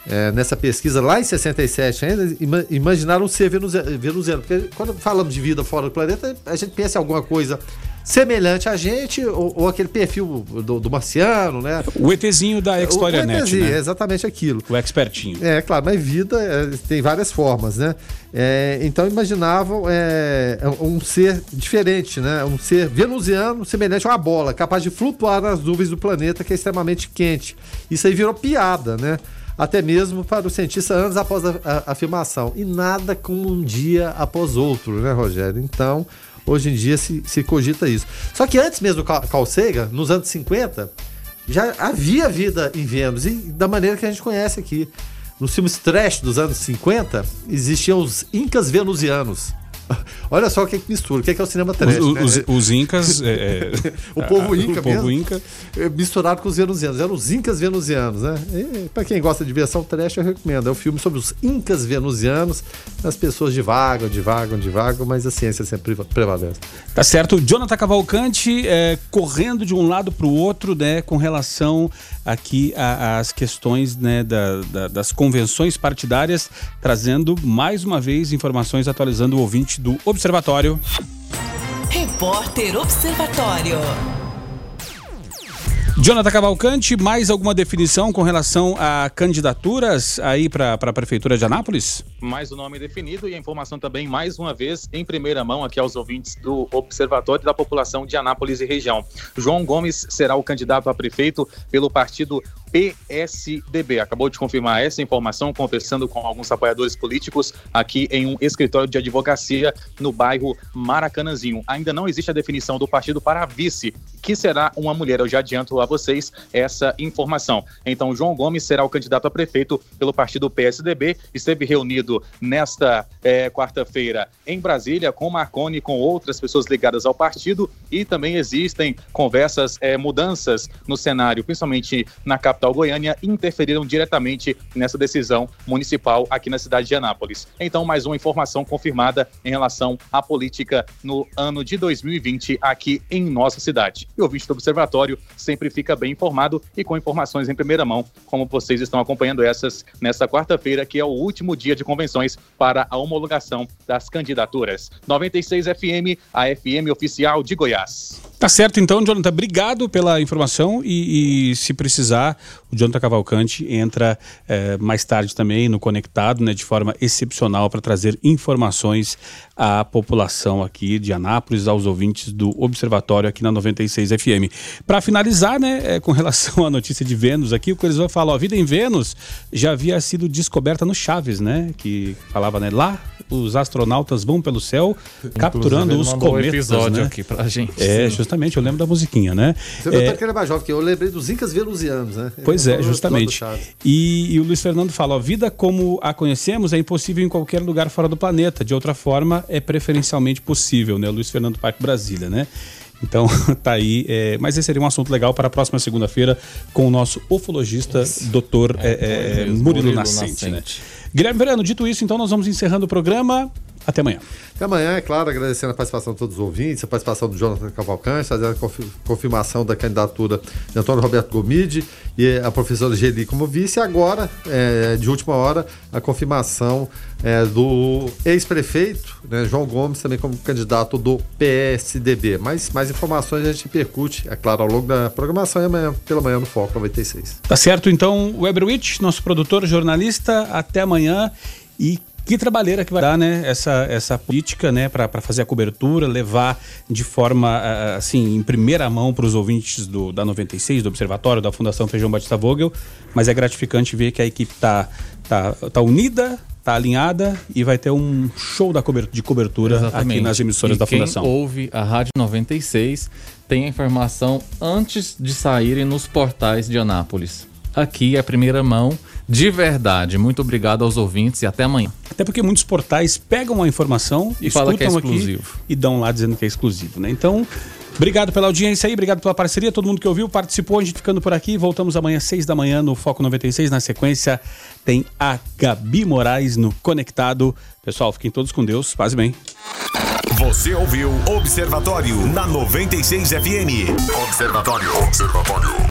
é, nessa pesquisa lá em 67 ainda, ima, imaginaram ser venusiano. Porque quando falamos de vida fora do planeta, a gente pensa em alguma coisa semelhante a gente, ou, ou aquele perfil do, do, marciano, né? O ETzinho da Explorer Net, né? exatamente aquilo. O expertinho. É, claro, mas vida é, tem várias formas, né? É, então imaginavam é, um ser diferente, né? Um ser venusiano semelhante a uma bola, capaz de flutuar nas nuvens do planeta que é extremamente quente. Isso aí virou piada, né? Até mesmo para o cientista anos após a, a, a afirmação. E nada como um dia após outro, né, Rogério? Então, Hoje em dia se, se cogita isso. Só que antes mesmo do Carl nos anos 50, já havia vida em Vênus, e da maneira que a gente conhece aqui. Nos filmes trash dos anos 50, existiam os Incas Venusianos. Olha só o que, é que mistura, o que é, que é o cinema trash. Os, né? os, os incas. É, é, o povo inca o povo mesmo, inca. É, misturado com os venusianos. Eram os incas venusianos, né? Para quem gosta de versão trash, eu recomendo. É um filme sobre os incas venusianos. As pessoas divagam, divagam, divagam, mas a ciência sempre prevalece. Tá certo. Jonathan Cavalcante é, correndo de um lado para o outro, né, com relação aqui às questões né, da, da, das convenções partidárias, trazendo mais uma vez informações atualizando o ouvinte do Observatório. Repórter Observatório. Jonathan Cavalcante, mais alguma definição com relação a candidaturas aí para a Prefeitura de Anápolis? Mais o nome definido e a informação também, mais uma vez, em primeira mão aqui aos ouvintes do Observatório da População de Anápolis e região. João Gomes será o candidato a prefeito pelo partido PSDB. Acabou de confirmar essa informação, conversando com alguns apoiadores políticos aqui em um escritório de advocacia no bairro Maracanãzinho. Ainda não existe a definição do partido para vice, que será uma mulher. Eu já adianto a vocês essa informação. Então, João Gomes será o candidato a prefeito pelo partido PSDB. Esteve reunido nesta é, quarta-feira em Brasília com Marconi, com outras pessoas ligadas ao partido e também existem conversas, é, mudanças no cenário, principalmente na capital Goiânia, interferiram diretamente nessa decisão municipal aqui na cidade de Anápolis. Então, mais uma informação confirmada em relação à política no ano de 2020 aqui em nossa cidade. E o ouvinte do Observatório sempre fica bem informado e com informações em primeira mão, como vocês estão acompanhando essas nesta quarta-feira, que é o último dia de convenções para a homologação das candidaturas. 96 FM, a FM oficial de Goiás. Tá certo, então, Jonathan, obrigado pela informação e, e se precisar, o Jonathan Cavalcante entra é, mais tarde também no Conectado, né, de forma excepcional para trazer informações à população aqui de Anápolis, aos ouvintes do Observatório aqui na 96 FM. Para finalizar, né, é, com relação à notícia de Vênus aqui, o que eles vão falar, a vida em Vênus já havia sido descoberta no Chaves, né, que falava, né, lá os astronautas vão pelo céu Inclusive, capturando os cometas, um episódio né? aqui pra gente. É, justamente, eu lembro da musiquinha, né? Você é, que é mais jovem, porque eu lembrei dos Incas Venusianos, né? Pois é, justamente. E, e, o Luiz Fernando fala, ó, vida como a conhecemos é impossível em qualquer lugar fora do planeta. De outra forma, é preferencialmente possível, né? Luiz Fernando Parque Brasília, né? Então, tá aí. É, mas esse seria um assunto legal para a próxima segunda-feira com o nosso ufologista, doutor é, é, é Murilo, Murilo Nascente, Nascente. Né? Guilherme Verano, dito isso, então nós vamos encerrando o programa. Até amanhã. Até amanhã, é claro, agradecendo a participação de todos os ouvintes, a participação do Jonathan Cavalcante, fazendo a confirmação da candidatura de Antônio Roberto Gomide e a professora Geli como vice. E agora, é, de última hora, a confirmação é, do ex-prefeito, né, João Gomes, também como candidato do PSDB. Mas mais informações a gente percute, é claro, ao longo da programação e amanhã, pela manhã no Foco 96. Tá certo, então, Weberwitch, nosso produtor, jornalista, até amanhã. E que trabalheira que vai dar, né, essa, essa política, né, para fazer a cobertura, levar de forma, assim, em primeira mão para os ouvintes do, da 96, do Observatório, da Fundação Feijão Batista Vogel, mas é gratificante ver que a equipe tá, tá, tá unida, tá alinhada e vai ter um show da cobertura, de cobertura Exatamente. aqui nas emissoras e da Fundação. Quem ouve a Rádio 96 tem a informação antes de saírem nos portais de Anápolis. Aqui é a primeira mão de verdade. Muito obrigado aos ouvintes e até amanhã. Até porque muitos portais pegam a informação, e escutam é aqui e dão lá dizendo que é exclusivo, né? Então, Obrigado pela audiência aí, obrigado pela parceria, todo mundo que ouviu, participou, a gente ficando por aqui. Voltamos amanhã às seis da manhã no Foco 96. Na sequência tem a Gabi Moraes no Conectado. Pessoal, fiquem todos com Deus, paz e bem. Você ouviu Observatório na 96 FM. Observatório. Observatório.